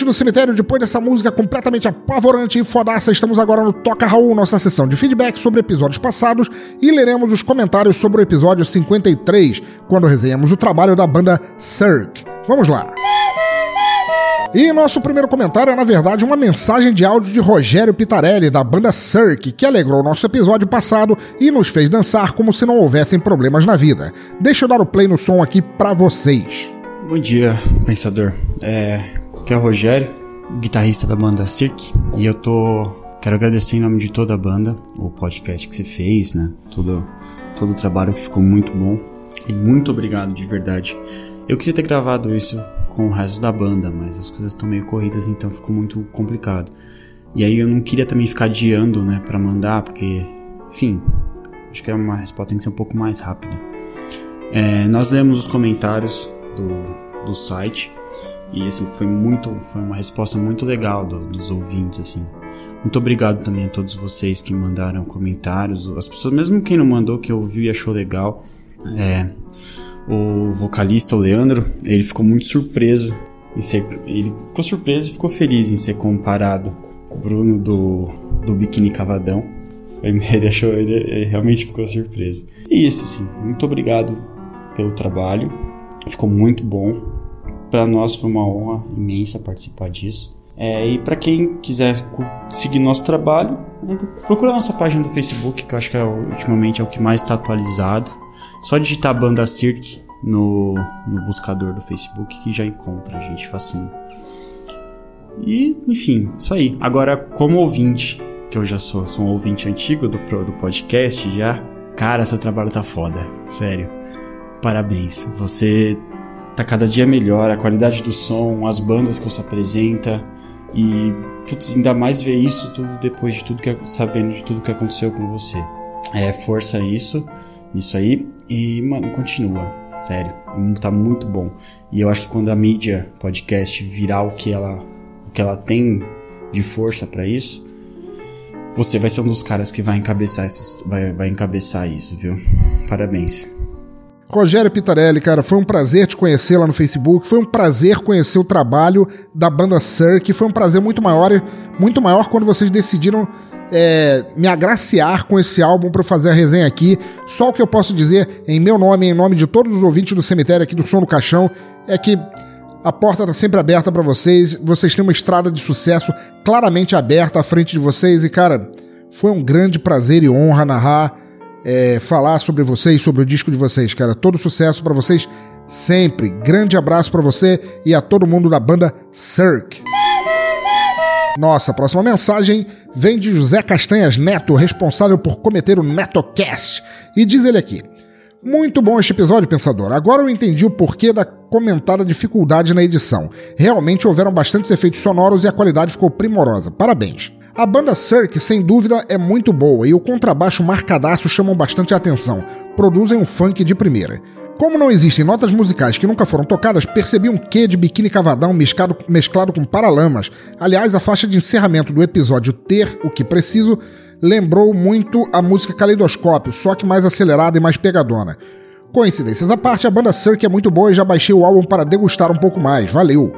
Do cemitério, depois dessa música completamente apavorante e fodaça, estamos agora no Toca Raul, nossa sessão de feedback sobre episódios passados e leremos os comentários sobre o episódio 53, quando resenhamos o trabalho da banda Cirque. Vamos lá! E nosso primeiro comentário é, na verdade, uma mensagem de áudio de Rogério Pitarelli, da banda Cirque, que alegrou nosso episódio passado e nos fez dançar como se não houvessem problemas na vida. Deixa eu dar o play no som aqui pra vocês. Bom dia, pensador. É, aqui é o Rogério, guitarrista da banda Cirque, e eu tô. Quero agradecer em nome de toda a banda o podcast que você fez, né? Todo, todo o trabalho que ficou muito bom. E muito obrigado de verdade. Eu queria ter gravado isso com o resto da banda, mas as coisas estão meio corridas, então ficou muito complicado. E aí eu não queria também ficar adiando, né, para mandar, porque, enfim, acho que é uma resposta tem que ser um pouco mais rápida. É, nós lemos os comentários do, do site e assim foi muito foi uma resposta muito legal do, dos ouvintes assim. Muito obrigado também a todos vocês que mandaram comentários. As pessoas mesmo quem não mandou que ouviu e achou legal é, o vocalista o Leandro ele ficou muito surpreso em ser ele ficou surpreso e ficou feliz em ser comparado. Com o Bruno do do Biquíni Cavadão. Ele achou ele, ele realmente ficou surpreso. E isso assim muito obrigado pelo trabalho. Ficou muito bom para nós foi uma honra imensa participar disso. É, e para quem quiser seguir nosso trabalho, procura nossa página do Facebook, que eu acho que é, ultimamente é o que mais está atualizado. Só digitar Banda Cirque no, no buscador do Facebook que já encontra a gente facinho. E, enfim, isso aí. Agora, como ouvinte, que eu já sou, sou um ouvinte antigo do, do podcast já, cara, seu trabalho tá foda. Sério. Parabéns. Você tá cada dia melhor, a qualidade do som, as bandas que você apresenta e putz, ainda mais ver isso tudo depois de tudo que sabendo de tudo que aconteceu com você. É, força isso, isso aí e mano, continua, sério. Tá muito bom. E eu acho que quando a mídia podcast virar o que ela o que ela tem de força para isso, você vai ser um dos caras que vai encabeçar essas, vai, vai encabeçar isso, viu? Parabéns. Rogério Pitarelli, cara, foi um prazer te conhecer lá no Facebook, foi um prazer conhecer o trabalho da banda Cirque, foi um prazer muito maior, muito maior quando vocês decidiram é, me agraciar com esse álbum para fazer a resenha aqui. Só o que eu posso dizer em meu nome, em nome de todos os ouvintes do cemitério aqui do Som no Caixão, é que a porta está sempre aberta para vocês. Vocês têm uma estrada de sucesso claramente aberta à frente de vocês e, cara, foi um grande prazer e honra narrar é, falar sobre vocês, sobre o disco de vocês, cara. Todo sucesso para vocês sempre. Grande abraço para você e a todo mundo da banda Cirque. Nossa próxima mensagem vem de José Castanhas Neto, responsável por cometer o NetoCast. E diz ele aqui: Muito bom este episódio, pensador. Agora eu entendi o porquê da comentada dificuldade na edição. Realmente houveram bastantes efeitos sonoros e a qualidade ficou primorosa. Parabéns. A banda Cirque, sem dúvida, é muito boa e o contrabaixo marcadaço chamam bastante atenção. Produzem um funk de primeira. Como não existem notas musicais que nunca foram tocadas, percebi um quê de biquíni cavadão mesclado, mesclado com paralamas. Aliás, a faixa de encerramento do episódio Ter o que Preciso lembrou muito a música Caleidoscópio, só que mais acelerada e mais pegadona. Coincidências à parte, a banda Cirque é muito boa e já baixei o álbum para degustar um pouco mais. Valeu!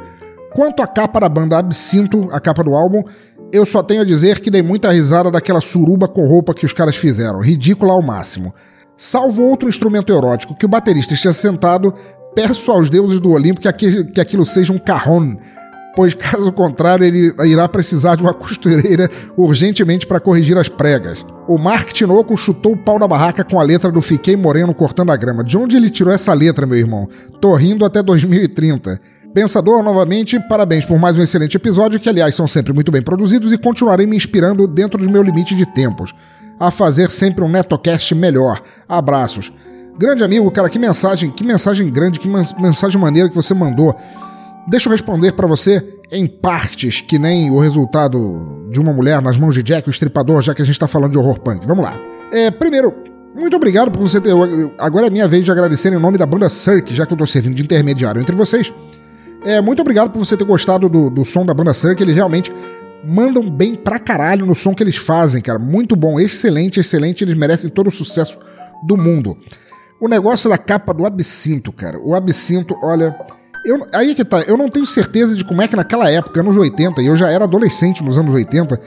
Quanto à capa da banda Absinto, a capa do álbum, eu só tenho a dizer que dei muita risada daquela suruba com roupa que os caras fizeram, ridícula ao máximo. Salvo outro instrumento erótico que o baterista esteja sentado, peço aos deuses do Olimpo que, aqui, que aquilo seja um carrón, pois caso contrário ele irá precisar de uma costureira urgentemente para corrigir as pregas. O Mark Tinoco chutou o pau da barraca com a letra do Fiquei Moreno cortando a grama. De onde ele tirou essa letra, meu irmão? Tô rindo até 2030. Pensador, novamente, parabéns por mais um excelente episódio, que aliás são sempre muito bem produzidos e continuarei me inspirando dentro do meu limite de tempos, a fazer sempre um netocast melhor. Abraços. Grande amigo, cara, que mensagem, que mensagem grande, que mensagem maneira que você mandou. Deixa eu responder para você em partes, que nem o resultado de uma mulher nas mãos de Jack, o estripador, já que a gente tá falando de horror punk. Vamos lá. É, primeiro, muito obrigado por você ter. Agora é minha vez de agradecer em nome da banda Cirque, já que eu tô servindo de intermediário entre vocês. É, muito obrigado por você ter gostado do, do som da banda Sun, que eles realmente mandam bem pra caralho no som que eles fazem, cara. Muito bom, excelente, excelente. Eles merecem todo o sucesso do mundo. O negócio da capa do Absinto, cara. O Absinto, olha, Eu, aí que tá, eu não tenho certeza de como é que naquela época, anos 80, e eu já era adolescente nos anos 80,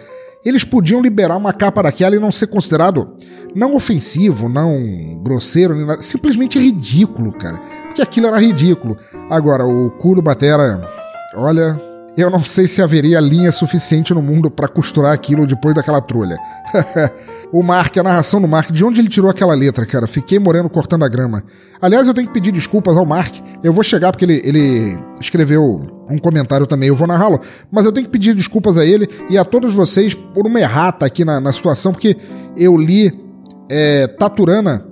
eles podiam liberar uma capa daquela e não ser considerado não ofensivo, não grosseiro, nem nada, simplesmente ridículo, cara. Porque aquilo era ridículo. Agora, o cu do Batera, olha, eu não sei se haveria linha suficiente no mundo para costurar aquilo depois daquela trolha. o Mark, a narração do Mark, de onde ele tirou aquela letra, cara? Fiquei moreno cortando a grama. Aliás, eu tenho que pedir desculpas ao Mark. Eu vou chegar porque ele, ele escreveu um comentário também, eu vou narrá-lo. Mas eu tenho que pedir desculpas a ele e a todos vocês por uma errata aqui na, na situação, porque eu li é, Taturana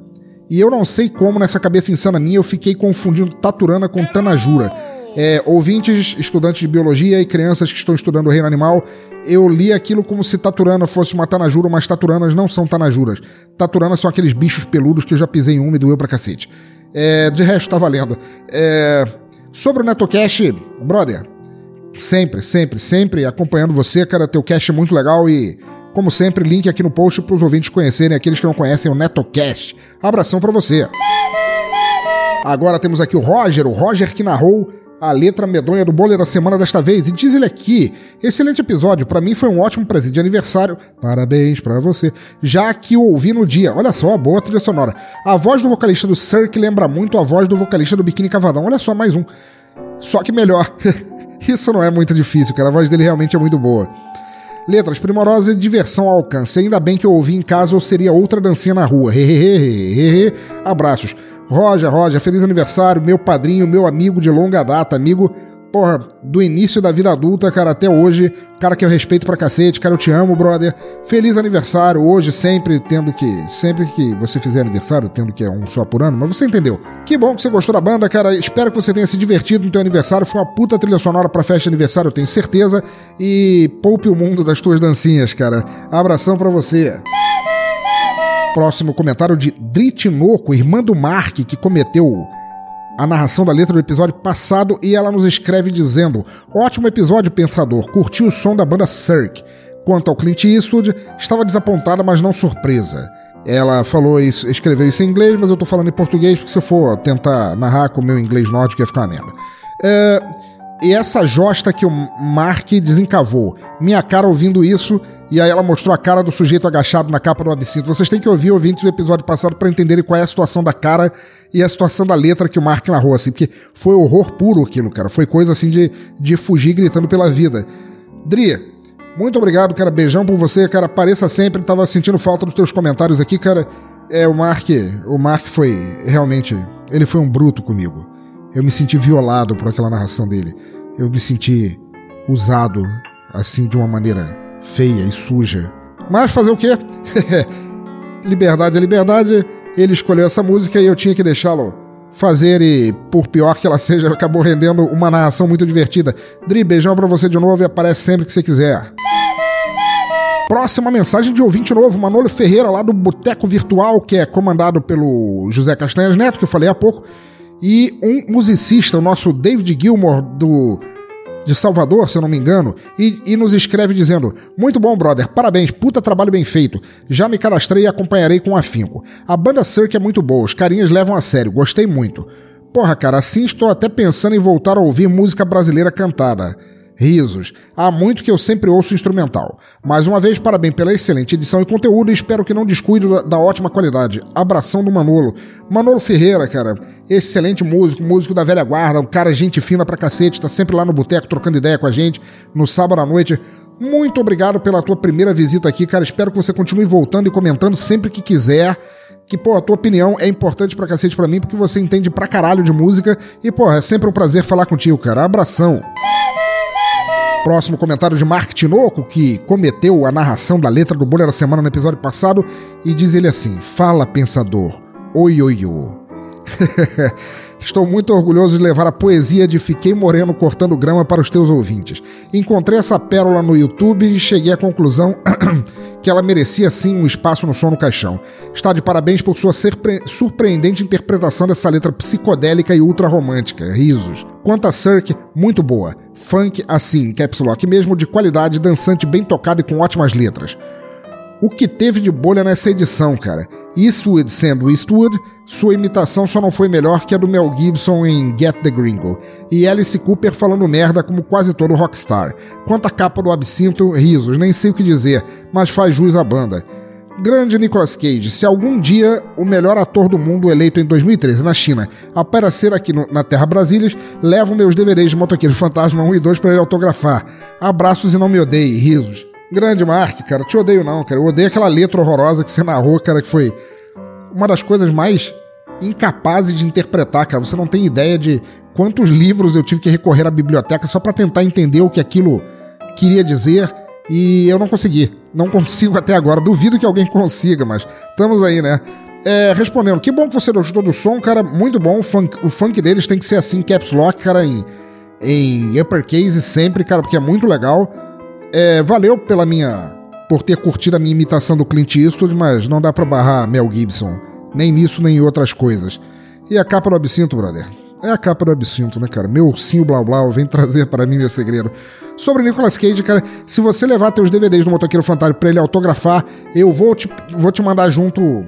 e eu não sei como nessa cabeça insana minha eu fiquei confundindo Taturana com Tanajura. É, ouvintes, estudantes de biologia e crianças que estão estudando o reino animal, eu li aquilo como se Taturana fosse uma Tanajura, mas Taturanas não são Tanajuras. Taturanas são aqueles bichos peludos que eu já pisei em um e doeu pra cacete. É, de resto, tá valendo. É, sobre o NetoCast, brother, sempre, sempre, sempre acompanhando você, cara. Teu cast é muito legal e, como sempre, link aqui no post para os ouvintes conhecerem aqueles que não conhecem o NetoCast. Abração para você. Agora temos aqui o Roger, o Roger que narrou a letra medonha do bolo da semana desta vez. E diz ele aqui: excelente episódio, para mim foi um ótimo presente de aniversário. Parabéns para você. Já que o ouvi no dia. Olha só, boa trilha sonora. A voz do vocalista do Cirque lembra muito a voz do vocalista do Biquíni Cavadão. Olha só, mais um. Só que melhor. Isso não é muito difícil, cara. A voz dele realmente é muito boa. Letras primorosas e diversão ao alcance. Ainda bem que eu ouvi em casa ou seria outra dancinha na rua. Hehehe. Abraços. Roger, Roger, feliz aniversário, meu padrinho, meu amigo de longa data, amigo, porra, do início da vida adulta, cara, até hoje, cara que eu respeito pra cacete, cara, eu te amo, brother. Feliz aniversário, hoje, sempre tendo que, sempre que você fizer aniversário, tendo que é um só por ano, mas você entendeu. Que bom que você gostou da banda, cara, espero que você tenha se divertido no teu aniversário, foi uma puta trilha sonora pra festa de aniversário, eu tenho certeza, e poupe o mundo das tuas dancinhas, cara. Abração pra você. Próximo comentário de Dritinoco, irmã do Mark, que cometeu a narração da letra do episódio passado e ela nos escreve dizendo: Ótimo episódio, pensador. Curti o som da banda Cirque. Quanto ao Clint Eastwood, estava desapontada, mas não surpresa. Ela falou isso, escreveu isso em inglês, mas eu tô falando em português, porque se eu for tentar narrar com o meu inglês nórdico ia ficar uma merda. É, e essa josta que o Mark desencavou. Minha cara ouvindo isso, e aí ela mostrou a cara do sujeito agachado na capa do absinto. Vocês têm que ouvir ouvintes do episódio passado para entenderem qual é a situação da cara e a situação da letra que o Mark narrou, assim, porque foi horror puro aquilo, cara. Foi coisa assim de, de fugir gritando pela vida. Dri, muito obrigado, cara. Beijão por você, cara. Apareça sempre. Tava sentindo falta dos teus comentários aqui, cara. É, o Mark, o Mark foi realmente, ele foi um bruto comigo. Eu me senti violado por aquela narração dele. Eu me senti usado assim de uma maneira feia e suja. Mas fazer o quê? liberdade é liberdade. Ele escolheu essa música e eu tinha que deixá-lo fazer e, por pior que ela seja, acabou rendendo uma narração muito divertida. Dri, beijão pra você de novo e aparece sempre que você quiser. Próxima mensagem de ouvinte novo, Manolo Ferreira, lá do Boteco Virtual, que é comandado pelo José Castanhas Neto, que eu falei há pouco e um musicista, o nosso David Gilmore do de Salvador, se eu não me engano, e, e, nos escreve dizendo: Muito bom, brother, parabéns, puta trabalho bem feito. Já me cadastrei e acompanharei com afinco. A banda Cirque é muito boa, os carinhas levam a sério, gostei muito. Porra, cara, assim estou até pensando em voltar a ouvir música brasileira cantada. Risos. Há muito que eu sempre ouço instrumental. Mais uma vez, parabéns pela excelente edição e conteúdo e espero que não descuide da, da ótima qualidade. Abração do Manolo. Manolo Ferreira, cara, excelente músico, músico da velha guarda, um cara gente fina pra cacete, tá sempre lá no boteco trocando ideia com a gente no sábado à noite. Muito obrigado pela tua primeira visita aqui, cara. Espero que você continue voltando e comentando sempre que quiser que, pô, a tua opinião é importante pra cacete pra mim, porque você entende pra caralho de música. E, pô, é sempre um prazer falar contigo, cara. Abração. Próximo comentário de Mark Tinoco, que cometeu a narração da letra do Bolha da Semana no episódio passado, e diz ele assim: Fala, pensador, oi, oi, oi. Estou muito orgulhoso de levar a poesia de Fiquei Moreno cortando grama para os teus ouvintes. Encontrei essa pérola no YouTube e cheguei à conclusão que ela merecia sim um espaço no som no caixão. Está de parabéns por sua surpreendente interpretação dessa letra psicodélica e ultra romântica. Risos. Quanto a Cirque, muito boa. Funk assim, caps lock mesmo, de qualidade, dançante, bem tocado e com ótimas letras. O que teve de bolha nessa edição, cara? Eastwood sendo Eastwood, sua imitação só não foi melhor que a do Mel Gibson em Get the Gringo, e Alice Cooper falando merda como quase todo rockstar. Quanto à capa do absinto, risos, nem sei o que dizer, mas faz jus à banda. Grande Nicolas Cage, se algum dia o melhor ator do mundo eleito em 2013 na China aparecer aqui no, na Terra Brasílias, levo meus DVDs de Motoqueiro Fantasma 1 e 2 para ele autografar. Abraços e não me odeie, risos. Grande Mark, cara, te odeio não, cara. Eu odeio aquela letra horrorosa que você narrou, cara, que foi uma das coisas mais incapazes de interpretar, cara. Você não tem ideia de quantos livros eu tive que recorrer à biblioteca só para tentar entender o que aquilo queria dizer e eu não consegui. Não consigo até agora. Duvido que alguém consiga, mas estamos aí, né? É, respondendo, que bom que você gostou do som, cara, muito bom. O funk, o funk deles tem que ser assim, caps lock, cara, em, em uppercase sempre, cara, porque é muito legal. É, valeu pela minha. por ter curtido a minha imitação do Clint Eastwood, mas não dá pra barrar Mel Gibson. Nem nisso, nem em outras coisas. E a capa do absinto, brother? É a capa do absinto, né, cara? Meu ursinho blá blá vem trazer para mim meu segredo. Sobre Nicolas Cage, cara, se você levar teus DVDs do Motoqueiro Fantástico pra ele autografar, eu vou te, vou te mandar junto.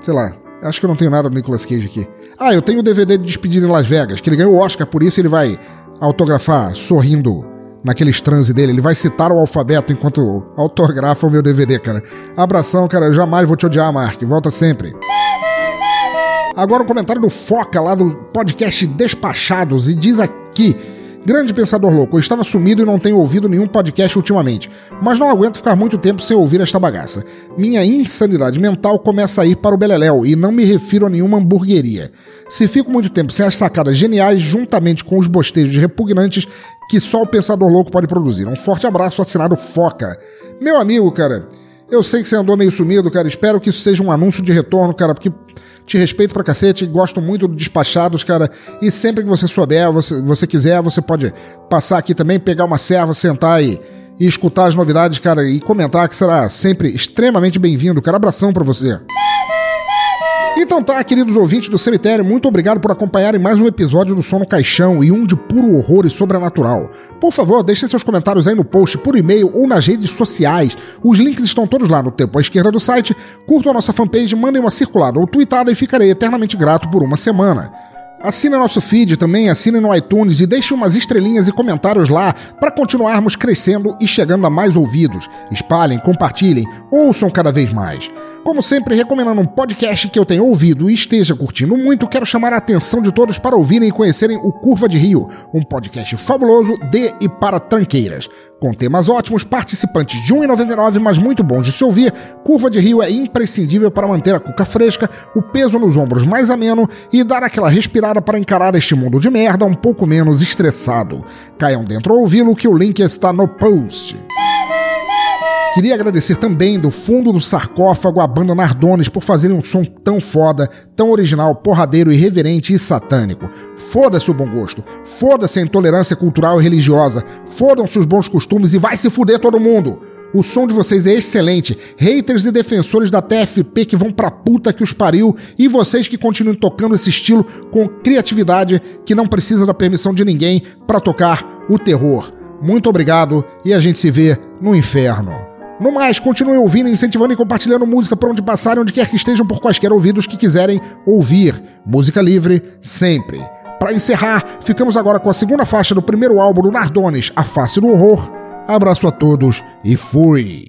Sei lá, acho que eu não tenho nada do Nicolas Cage aqui. Ah, eu tenho o DVD de despedida em Las Vegas, que ele ganhou o Oscar, por isso ele vai autografar sorrindo naqueles transe dele. Ele vai citar o alfabeto enquanto autografa o meu DVD, cara. Abração, cara. Eu jamais vou te odiar, Mark. Volta sempre. Agora o comentário do Foca lá do podcast Despachados e diz aqui. Grande pensador louco, eu estava sumido e não tenho ouvido nenhum podcast ultimamente, mas não aguento ficar muito tempo sem ouvir esta bagaça. Minha insanidade mental começa a ir para o beleléu e não me refiro a nenhuma hamburgueria. Se fico muito tempo sem as sacadas geniais, juntamente com os bostejos repugnantes que só o pensador louco pode produzir. Um forte abraço assinado Foca. Meu amigo, cara, eu sei que você andou meio sumido, cara, espero que isso seja um anúncio de retorno, cara, porque te respeito pra cacete, gosto muito do Despachados, cara. E sempre que você souber, você, você quiser, você pode passar aqui também, pegar uma serva, sentar e, e escutar as novidades, cara, e comentar que será sempre extremamente bem-vindo, cara. Abração pra você. Então tá, queridos ouvintes do cemitério, muito obrigado por acompanharem mais um episódio do Som no Caixão e um de puro horror e sobrenatural. Por favor, deixem seus comentários aí no post, por e-mail ou nas redes sociais. Os links estão todos lá no tempo à esquerda do site. Curtam a nossa fanpage, mandem uma circulada ou tweetada e ficarei eternamente grato por uma semana. Assine nosso feed também, assine no iTunes e deixe umas estrelinhas e comentários lá para continuarmos crescendo e chegando a mais ouvidos. Espalhem, compartilhem, ouçam cada vez mais. Como sempre, recomendando um podcast que eu tenho ouvido e esteja curtindo muito, quero chamar a atenção de todos para ouvirem e conhecerem o Curva de Rio, um podcast fabuloso de e para tranqueiras. Com temas ótimos, participantes de 1,99, mas muito bons de se ouvir, Curva de Rio é imprescindível para manter a cuca fresca, o peso nos ombros mais ameno e dar aquela respirada para encarar este mundo de merda um pouco menos estressado. Caiam dentro ao ouvi-lo que o link está no post. Queria agradecer também do fundo do sarcófago a banda Nardones por fazerem um som tão foda, tão original, porradeiro, irreverente e satânico. Foda-se o bom gosto, foda-se a intolerância cultural e religiosa, fodam-se os bons costumes e vai se fuder todo mundo! O som de vocês é excelente. Haters e defensores da TFP que vão pra puta que os pariu e vocês que continuem tocando esse estilo com criatividade que não precisa da permissão de ninguém para tocar o terror. Muito obrigado e a gente se vê no inferno. No mais, continuem ouvindo, incentivando e compartilhando música por onde passarem, onde quer que estejam, por quaisquer ouvidos que quiserem ouvir. Música livre, sempre. Para encerrar, ficamos agora com a segunda faixa do primeiro álbum do Nardones, A Face do Horror. Abraço a todos e fui!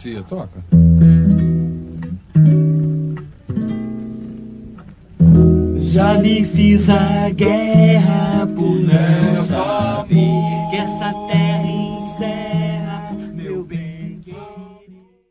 Toca a travessia, toca.